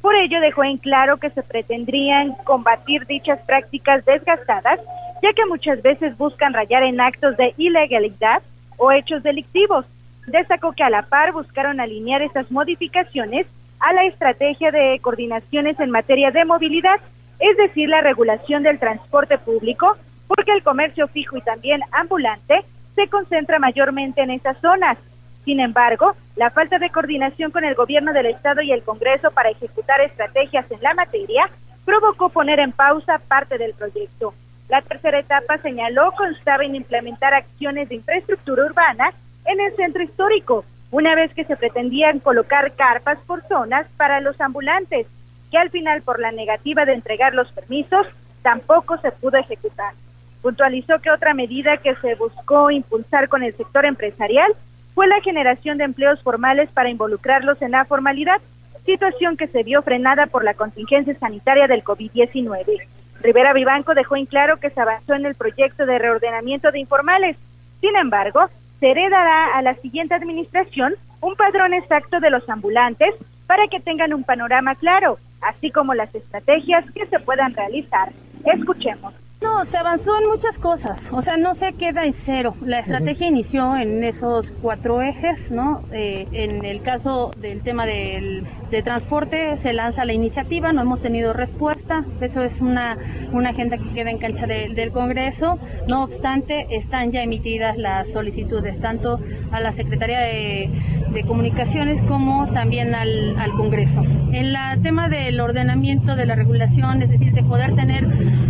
Por ello dejó en claro que se pretendrían combatir dichas prácticas desgastadas, ya que muchas veces buscan rayar en actos de ilegalidad o hechos delictivos destacó que a la par buscaron alinear estas modificaciones a la estrategia de coordinaciones en materia de movilidad, es decir, la regulación del transporte público, porque el comercio fijo y también ambulante se concentra mayormente en esas zonas. Sin embargo, la falta de coordinación con el gobierno del Estado y el Congreso para ejecutar estrategias en la materia provocó poner en pausa parte del proyecto. La tercera etapa señaló constaba en implementar acciones de infraestructura urbana en el centro histórico, una vez que se pretendían colocar carpas por zonas para los ambulantes, que al final por la negativa de entregar los permisos tampoco se pudo ejecutar. Puntualizó que otra medida que se buscó impulsar con el sector empresarial fue la generación de empleos formales para involucrarlos en la formalidad, situación que se vio frenada por la contingencia sanitaria del COVID-19. Rivera Vivanco dejó en claro que se avanzó en el proyecto de reordenamiento de informales. Sin embargo, se heredará a la siguiente administración un padrón exacto de los ambulantes para que tengan un panorama claro, así como las estrategias que se puedan realizar. Escuchemos. No, se avanzó en muchas cosas, o sea, no se queda en cero. La estrategia inició en esos cuatro ejes, ¿no? Eh, en el caso del tema del, de transporte se lanza la iniciativa, no hemos tenido respuesta, eso es una, una agenda que queda en cancha del Congreso. No obstante, están ya emitidas las solicitudes tanto a la Secretaría de, de Comunicaciones como también al, al Congreso. En el tema del ordenamiento de la regulación, es decir, de poder tener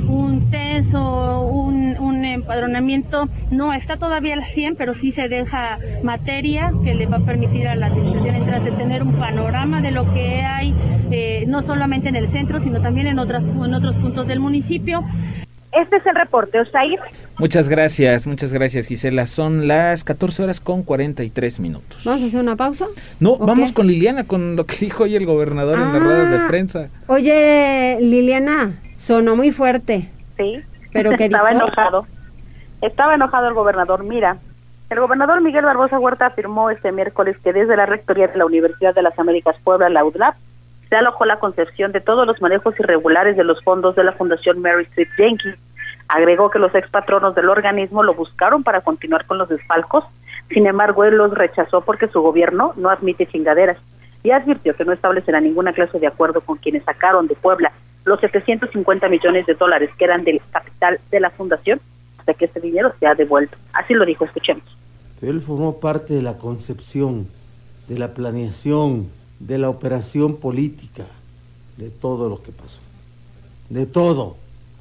un censo, un, un, empadronamiento, no está todavía al 100, pero sí se deja materia que le va a permitir a la administración de tener un panorama de lo que hay, eh, no solamente en el centro, sino también en, otras, en otros puntos del municipio. Este es el reporte, Osair. Muchas gracias, muchas gracias Gisela. Son las 14 horas con 43 minutos. ¿Vamos a hacer una pausa? No, vamos con Liliana, con lo que dijo hoy el gobernador en la rueda de prensa. Oye, Liliana, sonó muy fuerte. Sí, pero que estaba enojado. Estaba enojado el gobernador. Mira, el gobernador Miguel Barbosa Huerta afirmó este miércoles que desde la rectoría de la Universidad de las Américas Puebla, la UDLAP, se alojó la concepción de todos los manejos irregulares de los fondos de la Fundación Mary Street Jenkins. Agregó que los expatronos del organismo lo buscaron para continuar con los desfalcos, sin embargo él los rechazó porque su gobierno no admite chingaderas y advirtió que no establecerá ninguna clase de acuerdo con quienes sacaron de Puebla los 750 millones de dólares que eran del capital de la fundación hasta que ese dinero sea devuelto. Así lo dijo, escuchemos. Él formó parte de la concepción, de la planeación, de la operación política, de todo lo que pasó. De todo.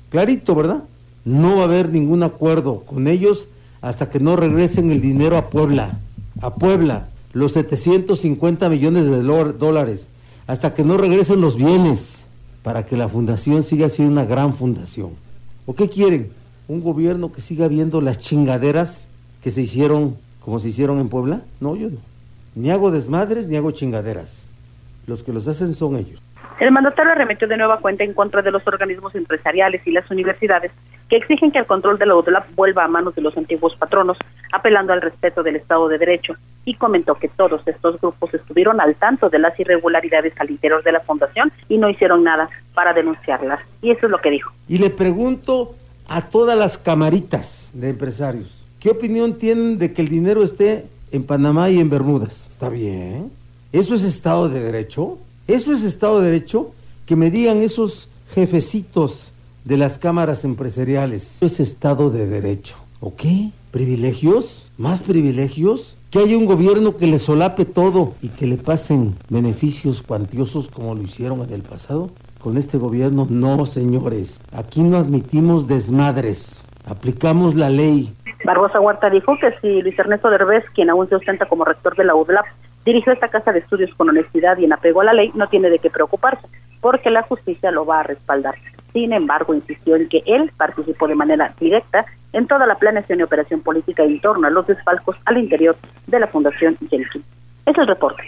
Clarito, ¿verdad? No va a haber ningún acuerdo con ellos hasta que no regresen el dinero a Puebla. A Puebla, los 750 millones de dólares. Hasta que no regresen los bienes para que la fundación siga siendo una gran fundación. ¿O qué quieren? ¿Un gobierno que siga viendo las chingaderas que se hicieron como se hicieron en Puebla? No, yo no. Ni hago desmadres ni hago chingaderas. Los que los hacen son ellos. El mandatario arremetió de nueva cuenta en contra de los organismos empresariales y las universidades que exigen que el control de la UDLAP vuelva a manos de los antiguos patronos, apelando al respeto del Estado de Derecho, y comentó que todos estos grupos estuvieron al tanto de las irregularidades al interior de la fundación y no hicieron nada para denunciarlas. Y eso es lo que dijo. Y le pregunto a todas las camaritas de empresarios, ¿qué opinión tienen de que el dinero esté en Panamá y en Bermudas? ¿Está bien? ¿Eso es Estado de Derecho? ¿Eso es Estado de Derecho? que me digan esos jefecitos de las cámaras empresariales. Es Estado de Derecho. ¿O qué? ¿Privilegios? ¿Más privilegios? Que haya un gobierno que le solape todo y que le pasen beneficios cuantiosos como lo hicieron en el pasado. Con este gobierno no, señores. Aquí no admitimos desmadres. Aplicamos la ley. Barbosa Huerta dijo que si Luis Ernesto Derbez, quien aún se ostenta como rector de la UDLAP, dirigió esta casa de estudios con honestidad y en apego a la ley, no tiene de qué preocuparse, porque la justicia lo va a respaldar. Sin embargo, insistió en que él participó de manera directa en toda la planeación y operación política en torno a los desfalcos al interior de la Fundación Yelkin. Es el reporte.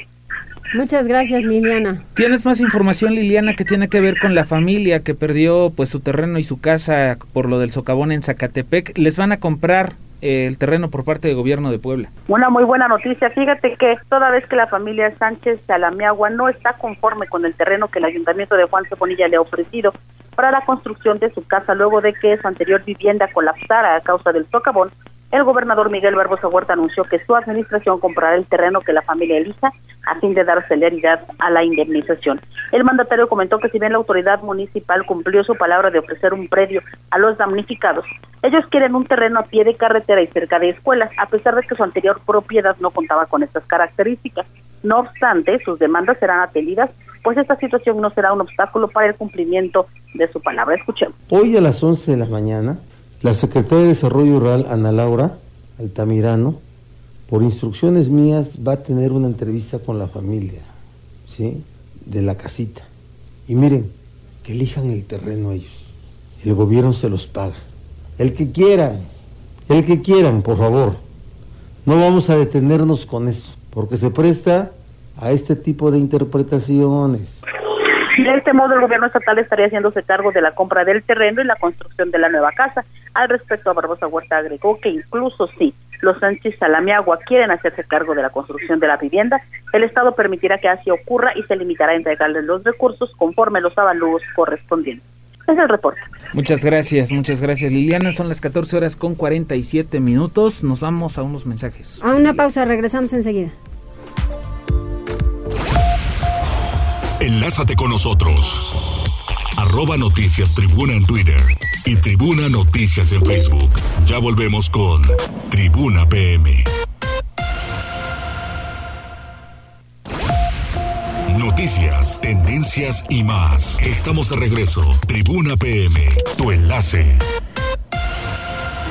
Muchas gracias, Liliana. ¿Tienes más información, Liliana, que tiene que ver con la familia que perdió pues su terreno y su casa por lo del socavón en Zacatepec? ¿Les van a comprar el terreno por parte del gobierno de Puebla. Una muy buena noticia. Fíjate que toda vez que la familia Sánchez Salamiagua no está conforme con el terreno que el ayuntamiento de Juan Ceponilla le ha ofrecido para la construcción de su casa luego de que su anterior vivienda colapsara a causa del socavón, el gobernador Miguel Barbosa Huerta anunció que su administración comprará el terreno que la familia elija a fin de dar celeridad a la indemnización. El mandatario comentó que si bien la autoridad municipal cumplió su palabra de ofrecer un predio a los damnificados, ellos quieren un terreno a pie de carretera y cerca de escuelas, a pesar de que su anterior propiedad no contaba con estas características. No obstante, sus demandas serán atendidas, pues esta situación no será un obstáculo para el cumplimiento de su palabra. Escuchemos. Hoy a las 11 de la mañana la secretaria de Desarrollo Rural, Ana Laura Altamirano, por instrucciones mías, va a tener una entrevista con la familia, ¿sí? De la casita. Y miren, que elijan el terreno ellos. El gobierno se los paga. El que quieran, el que quieran, por favor. No vamos a detenernos con eso, porque se presta a este tipo de interpretaciones. De este modo, el gobierno estatal estaría haciéndose cargo de la compra del terreno y la construcción de la nueva casa. Al respecto, Barbosa Huerta agregó que incluso si los Sánchez Salamiagua quieren hacerse cargo de la construcción de la vivienda, el Estado permitirá que así ocurra y se limitará a entregarles los recursos conforme los avalúos correspondientes. Es el reporte. Muchas gracias, muchas gracias Liliana. Son las 14 horas con 47 minutos. Nos vamos a unos mensajes. A una pausa, regresamos enseguida. Enlázate con nosotros. Arroba Noticias Tribuna en Twitter y Tribuna Noticias en Facebook. Ya volvemos con Tribuna PM. Noticias, tendencias y más. Estamos de regreso. Tribuna PM, tu enlace.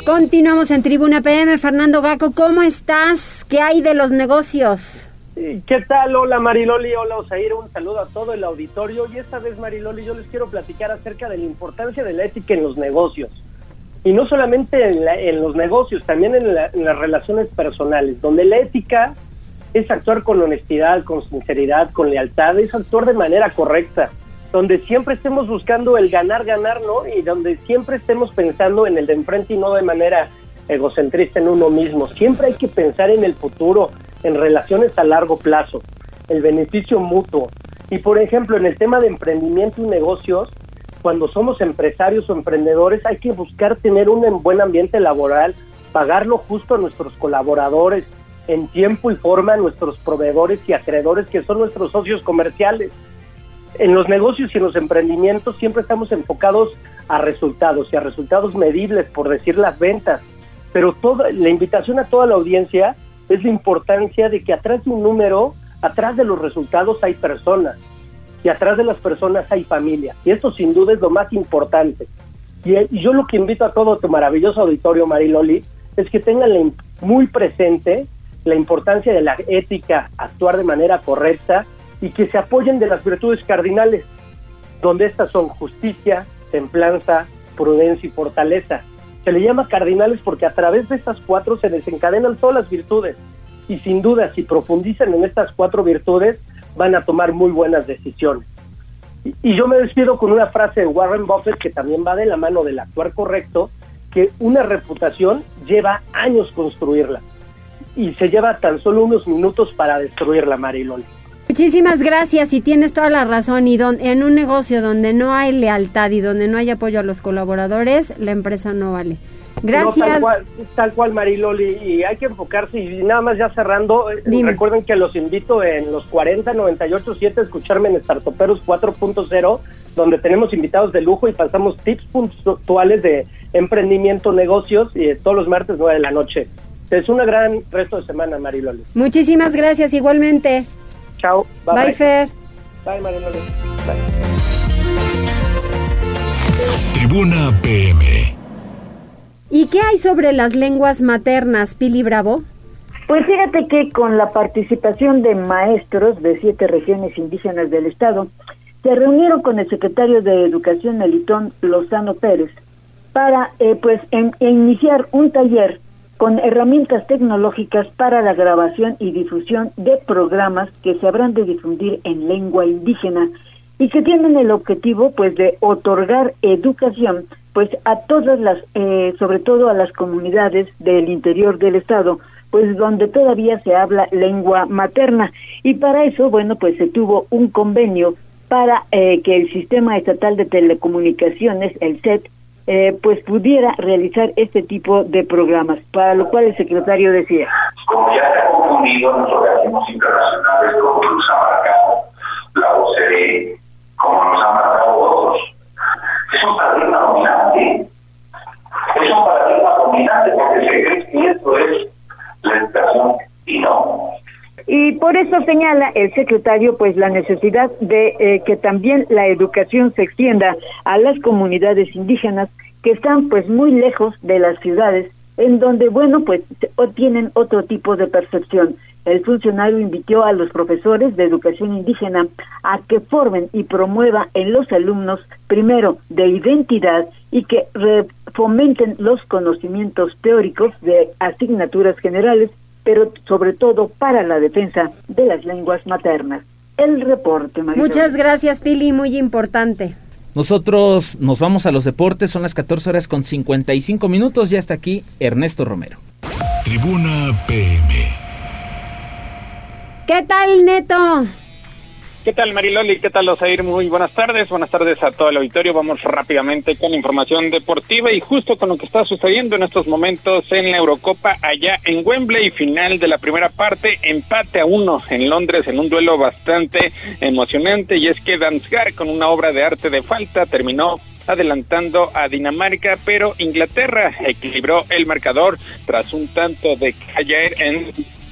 Continuamos en Tribuna PM. Fernando Gaco, ¿cómo estás? ¿Qué hay de los negocios? ¿Qué tal? Hola Mariloli, hola Osair, un saludo a todo el auditorio y esta vez Mariloli yo les quiero platicar acerca de la importancia de la ética en los negocios y no solamente en, los negocios, también en, en, las relaciones personales, donde la ética es actuar con honestidad, con sinceridad, con lealtad, es actuar de manera correcta, donde siempre estemos buscando el ganar, ganar, ¿no? Y donde siempre estemos pensando en el de enfrente y no de manera egocentrista en uno mismo. Siempre hay que pensar en el futuro, en relaciones a largo plazo, el beneficio mutuo. Y por ejemplo, en el tema de emprendimiento y negocios, cuando somos empresarios o emprendedores hay que buscar tener un buen ambiente laboral, pagarlo justo a nuestros colaboradores, en tiempo y forma a nuestros proveedores y acreedores que son nuestros socios comerciales. En los negocios y en los emprendimientos siempre estamos enfocados a resultados y a resultados medibles, por decir las ventas. Pero toda, la invitación a toda la audiencia es la importancia de que atrás de un número, atrás de los resultados hay personas y atrás de las personas hay familia. Y esto sin duda es lo más importante. Y, yo lo que invito a todo tu maravilloso auditorio, Mariloli, es que tengan muy presente la importancia de la ética, actuar de manera correcta y que se apoyen de las virtudes cardinales, donde estas son justicia, templanza, prudencia y fortaleza. Se le llama cardinales porque a través de estas cuatro se desencadenan todas las virtudes y sin duda si profundizan en estas cuatro virtudes van a tomar muy buenas decisiones. Y, yo me despido con una frase de Warren Buffett que también va de la mano del actuar correcto, que una reputación lleva años construirla y se lleva tan solo unos minutos para destruirla, Marilón. Muchísimas gracias y tienes toda la razón. Y en un negocio donde no hay lealtad y donde no hay apoyo a los colaboradores, la empresa no vale. Gracias. tal, cual, Mariloli, y hay que enfocarse, y nada más ya cerrando, eh, recuerden que los invito en los 40, 98, 7 a escucharme en Startoperos 4.0, donde tenemos invitados de lujo y pasamos tips puntuales de emprendimiento, negocios, y todos los martes 9 de la noche. Es una gran resto de semana, Mariloli. Muchísimas gracias, igualmente. Chao. Bye, bye. Fer. Bye, Mariloli. Bye. Tribuna PM. ¿Y qué hay sobre las lenguas maternas, Pili Bravo? Pues fíjate que con la participación de maestros de siete regiones indígenas del estado, se reunieron con el secretario de Educación Melitón Lozano Pérez para eh, pues iniciar un taller con herramientas tecnológicas para la grabación y difusión de programas que se habrán de difundir en lengua indígena y que tienen el objetivo pues de otorgar educación pues a todas las eh, sobre todo a las comunidades del interior del estado pues donde todavía se habla lengua materna. Y para eso bueno pues se tuvo un convenio para eh, que el sistema estatal de telecomunicaciones el SET eh, pues pudiera realizar este tipo de programas para lo cual el secretario decía como ya ha confundido en los organismos internacionales como nos ha marcado la OCDE como nos han marcado otros es un paradigma dominante. Es un paradigma dominante porque se cree que esto es la educación y no. Y por eso señala el secretario pues la necesidad de eh, que también la educación se extienda a las comunidades indígenas que están pues muy lejos de las ciudades en donde bueno pues tienen otro tipo de percepción. El funcionario invitó a los profesores de educación indígena a que formen y promuevan en los alumnos, primero, de identidad y que fomenten los conocimientos teóricos de asignaturas generales, pero sobre todo para la defensa de las lenguas maternas. El reporte, María. Muchas gracias, Pili, muy importante. Nosotros nos vamos a los deportes, son las 14 horas con 55 minutos, ya está aquí Ernesto Romero. Tribuna PM. ¿Qué tal, Neto? ¿Qué tal, Mariloli? ¿Qué tal, Osair? Muy buenas tardes. Buenas tardes a todo el auditorio. Vamos rápidamente con información deportiva y justo con lo que está sucediendo en estos momentos en la Eurocopa allá en Wembley, final de la primera parte, empate a uno en Londres en un duelo bastante emocionante y es que Dansgar con una obra de arte de falta terminó adelantando a Dinamarca, pero Inglaterra equilibró el marcador tras un tanto de caer en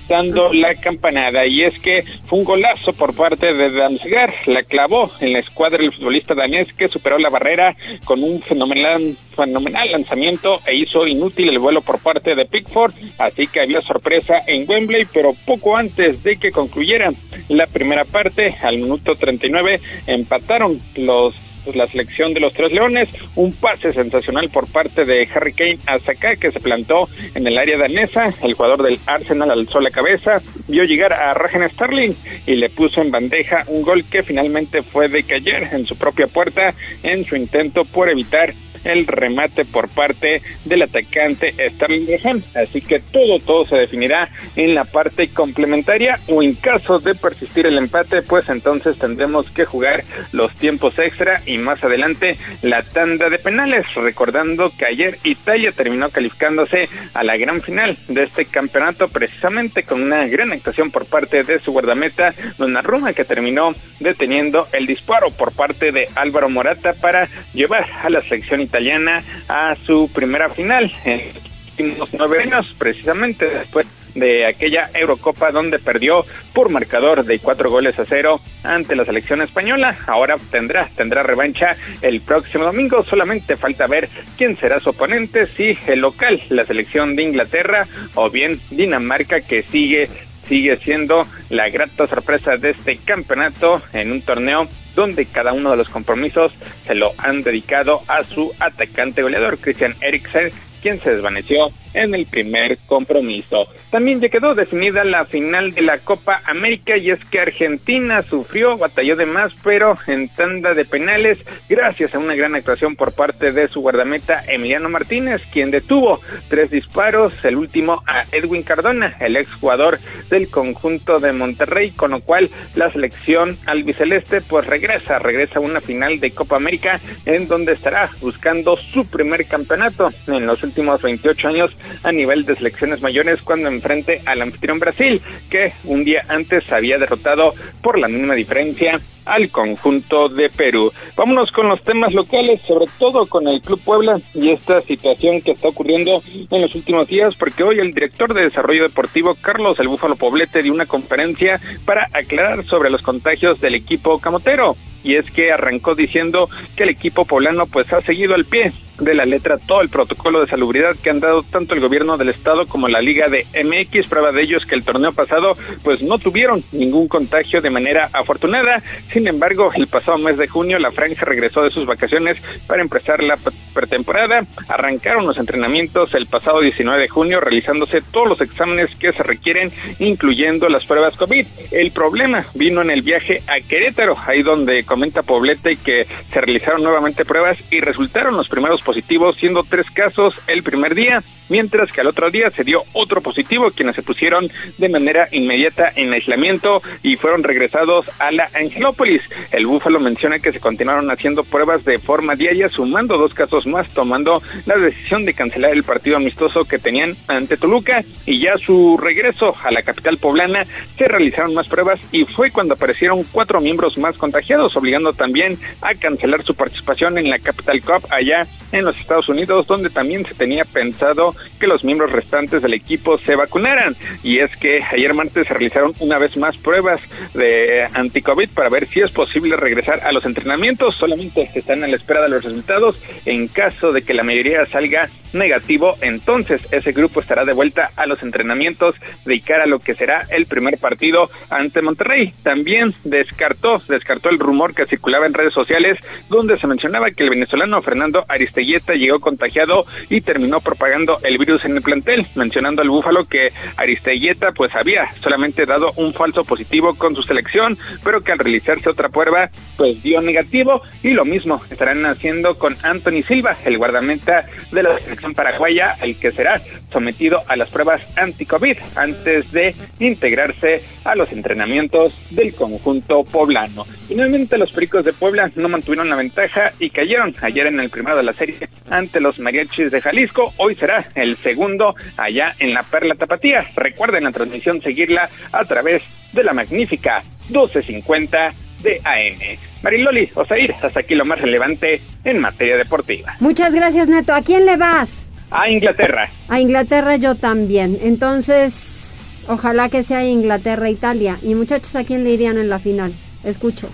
dando la campanada. Y es que fue un golazo por parte de Damsgaard, la clavó en la escuadra del futbolista danés que superó la barrera con un fenomenal, fenomenal lanzamiento e hizo inútil el vuelo por parte de Pickford, así que había sorpresa en Wembley, pero poco antes de que concluyera la primera parte, al minuto 39, empataron los pues, la selección de los Tres Leones. Un pase sensacional por parte de Harry Kane a Saka que se plantó en el área danesa. El jugador del Arsenal alzó la cabeza, vio llegar a Ragen Sterling y le puso en bandeja un gol que finalmente fue de caer en su propia puerta en su intento por evitar el remate por parte del atacante Sterling Graham. Así que todo, todo se definirá en la parte complementaria o en caso de persistir el empate, pues entonces tendremos que jugar los tiempos extra y más adelante la tanda de penales. Recordando que ayer Italia terminó calificándose a la gran final de este campeonato precisamente con una gran actuación por parte de su guardameta Donnarumma que terminó deteniendo el disparo por parte de Álvaro Morata para llevar a la selección italiana italiana a su primera final en los últimos nueve años, precisamente después de aquella Eurocopa donde perdió por marcador de cuatro goles a cero ante la selección española. Ahora tendrá, tendrá revancha el próximo domingo. Solamente falta ver quién será su oponente, si el local, la selección de Inglaterra o bien Dinamarca que sigue sigue siendo la grata sorpresa de este campeonato en un torneo donde cada uno de los compromisos se lo han dedicado a su atacante goleador, Christian Eriksen, quien se desvaneció en el primer compromiso. También ya quedó definida la final de la Copa América y es que Argentina sufrió, batalló de más, pero en tanda de penales, gracias a una gran actuación por parte de su guardameta Emiliano Martínez, quien detuvo tres disparos, el último a Edwin Cardona, el exjugador del conjunto de Monterrey, con lo cual la selección albiceleste pues regresa, regresa a una final de Copa América en donde estará buscando su primer campeonato en los últimos 28 años a nivel de selecciones mayores cuando enfrente al anfitrión Brasil, que un día antes había derrotado por la mínima diferencia al conjunto de Perú. Vámonos con los temas locales, sobre todo con el Club Puebla y esta situación que está ocurriendo en los últimos días, porque hoy el director de Desarrollo Deportivo, Carlos El Búfalo Poblete, dio una conferencia para aclarar sobre los contagios del equipo camotero. Y es que arrancó diciendo que el equipo poblano pues ha seguido al pie de la letra todo el protocolo de salubridad que han dado tanto el gobierno del estado como la liga de MX, prueba de ellos que el torneo pasado pues no tuvieron ningún contagio de manera afortunada, sin embargo el pasado mes de junio la franja regresó de sus vacaciones para empezar la pretemporada, arrancaron los entrenamientos el pasado 19 de junio realizándose todos los exámenes que se requieren incluyendo las pruebas COVID. El problema vino en el viaje a Querétaro, ahí donde comenta Poblete que se realizaron nuevamente pruebas y resultaron los primeros positivos, siendo tres casos el primer día, mientras que al otro día se dio otro positivo, quienes se pusieron de manera inmediata en aislamiento y fueron regresados a la Angelópolis. El Búfalo menciona que se continuaron haciendo pruebas de forma diaria, sumando dos casos más, tomando la decisión de cancelar el partido amistoso que tenían ante Toluca y ya su regreso a la capital poblana se realizaron más pruebas y fue cuando aparecieron cuatro miembros más contagiados, obligando también a cancelar su participación en la Capital Cup allá en los Estados Unidos, donde también se tenía pensado que los miembros restantes del equipo se vacunaran. Y es que ayer martes se realizaron una vez más pruebas de anti-COVID para ver si es posible regresar a los entrenamientos. Solamente están a la espera de los resultados. En caso de que la mayoría salga negativo, entonces ese grupo estará de vuelta a los entrenamientos de cara a lo que será el primer partido ante Monterrey. También descartó, descartó el rumor que circulaba en redes sociales donde se mencionaba que el venezolano Fernando Aristelleta llegó contagiado y terminó propagando el virus en el plantel, mencionando al Búfalo que Aristelleta pues había solamente dado un falso positivo con su selección, pero que al realizarse otra prueba pues dio negativo y lo mismo estarán haciendo con Anthony Silva, el guardameta de la selección paraguaya, el que será sometido a las pruebas anti-COVID antes de integrarse a los entrenamientos del conjunto poblano. Finalmente los Pericos de Puebla no mantuvieron la ventaja y cayeron ayer en el primero de la serie ante los Mariachis de Jalisco. Hoy será el segundo allá en la Perla Tapatía. Recuerden la transmisión seguirla a través de la magnífica 1250 de AM. Mariloli, Osair, hasta aquí lo más relevante en materia deportiva. Muchas gracias, Neto. ¿A quién le vas? A Inglaterra. A Inglaterra yo también. Entonces, ojalá que sea Inglaterra-Italia. Y muchachos, ¿a quién le irían en la final? Escucho.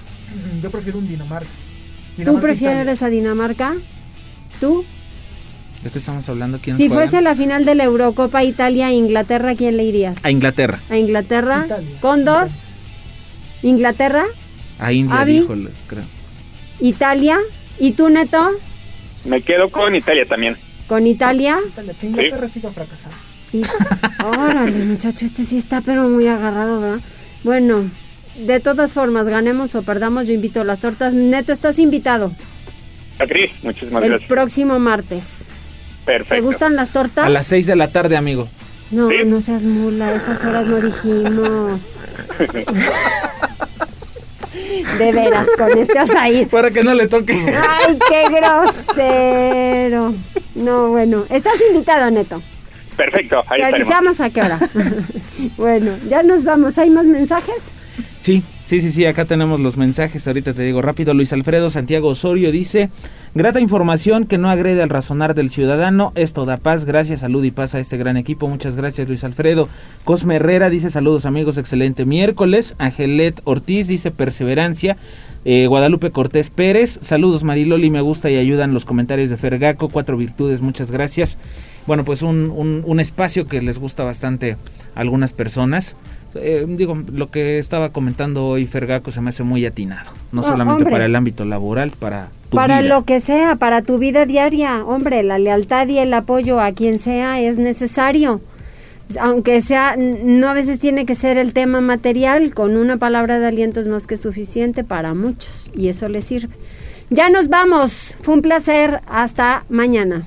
Yo prefiero un Dinamarca. ¿Tú prefieres a Dinamarca? ¿Tú? ¿De qué estamos hablando? ¿Quién si fuese la final de la Eurocopa Italia-Inglaterra, ¿a quién le irías? A Inglaterra. ¿A Inglaterra? ¿Cóndor? ¿Inglaterra? A India, dijo, creo. ¿Italia? ¿Y tú, Neto? Me quedo con Italia también. ¿Con Italia? Inglaterra sí a. Y- Órale, muchacho, este sí está pero muy agarrado, ¿verdad? Bueno, de todas formas, ganemos o perdamos, yo invito a las tortas. Neto, estás invitado Acri, muchísimas el gracias. próximo martes. Perfecto. ¿Te gustan las tortas? A las 6 de la tarde, amigo. No, no seas mula, a esas horas no dijimos. De veras, con este azaí. Para que no le toque. Ay, qué grosero. No, bueno, estás invitado, Neto. Perfecto, ahí Te estaremos. avisamos a qué hora. bueno, ya nos vamos. ¿Hay más mensajes? Sí, sí, sí, sí, acá tenemos los mensajes, ahorita te digo rápido. Luis Alfredo Santiago Osorio dice, grata información que no agrede al razonar del ciudadano, esto da paz, gracias, salud y paz a este gran equipo, muchas gracias Luis Alfredo. Cosme Herrera dice, saludos amigos, excelente miércoles. Angelet Ortiz dice, perseverancia. Eh, Guadalupe Cortés Pérez, saludos Mariloli, me gusta y ayudan los comentarios de Fergaco, cuatro virtudes, muchas gracias. Bueno, pues un, un, un espacio que les gusta bastante a algunas personas. Eh, digo, lo que estaba comentando hoy Fergaco se me hace muy atinado, no Oh, solamente hombre. para el ámbito laboral, para tu para vida. lo que sea, para tu vida diaria, hombre, la lealtad y el apoyo a quien sea es necesario. Aunque sea, no a veces tiene que ser el tema material, con una palabra de aliento es más que suficiente para muchos y eso les sirve. Ya nos vamos, fue un placer, hasta mañana.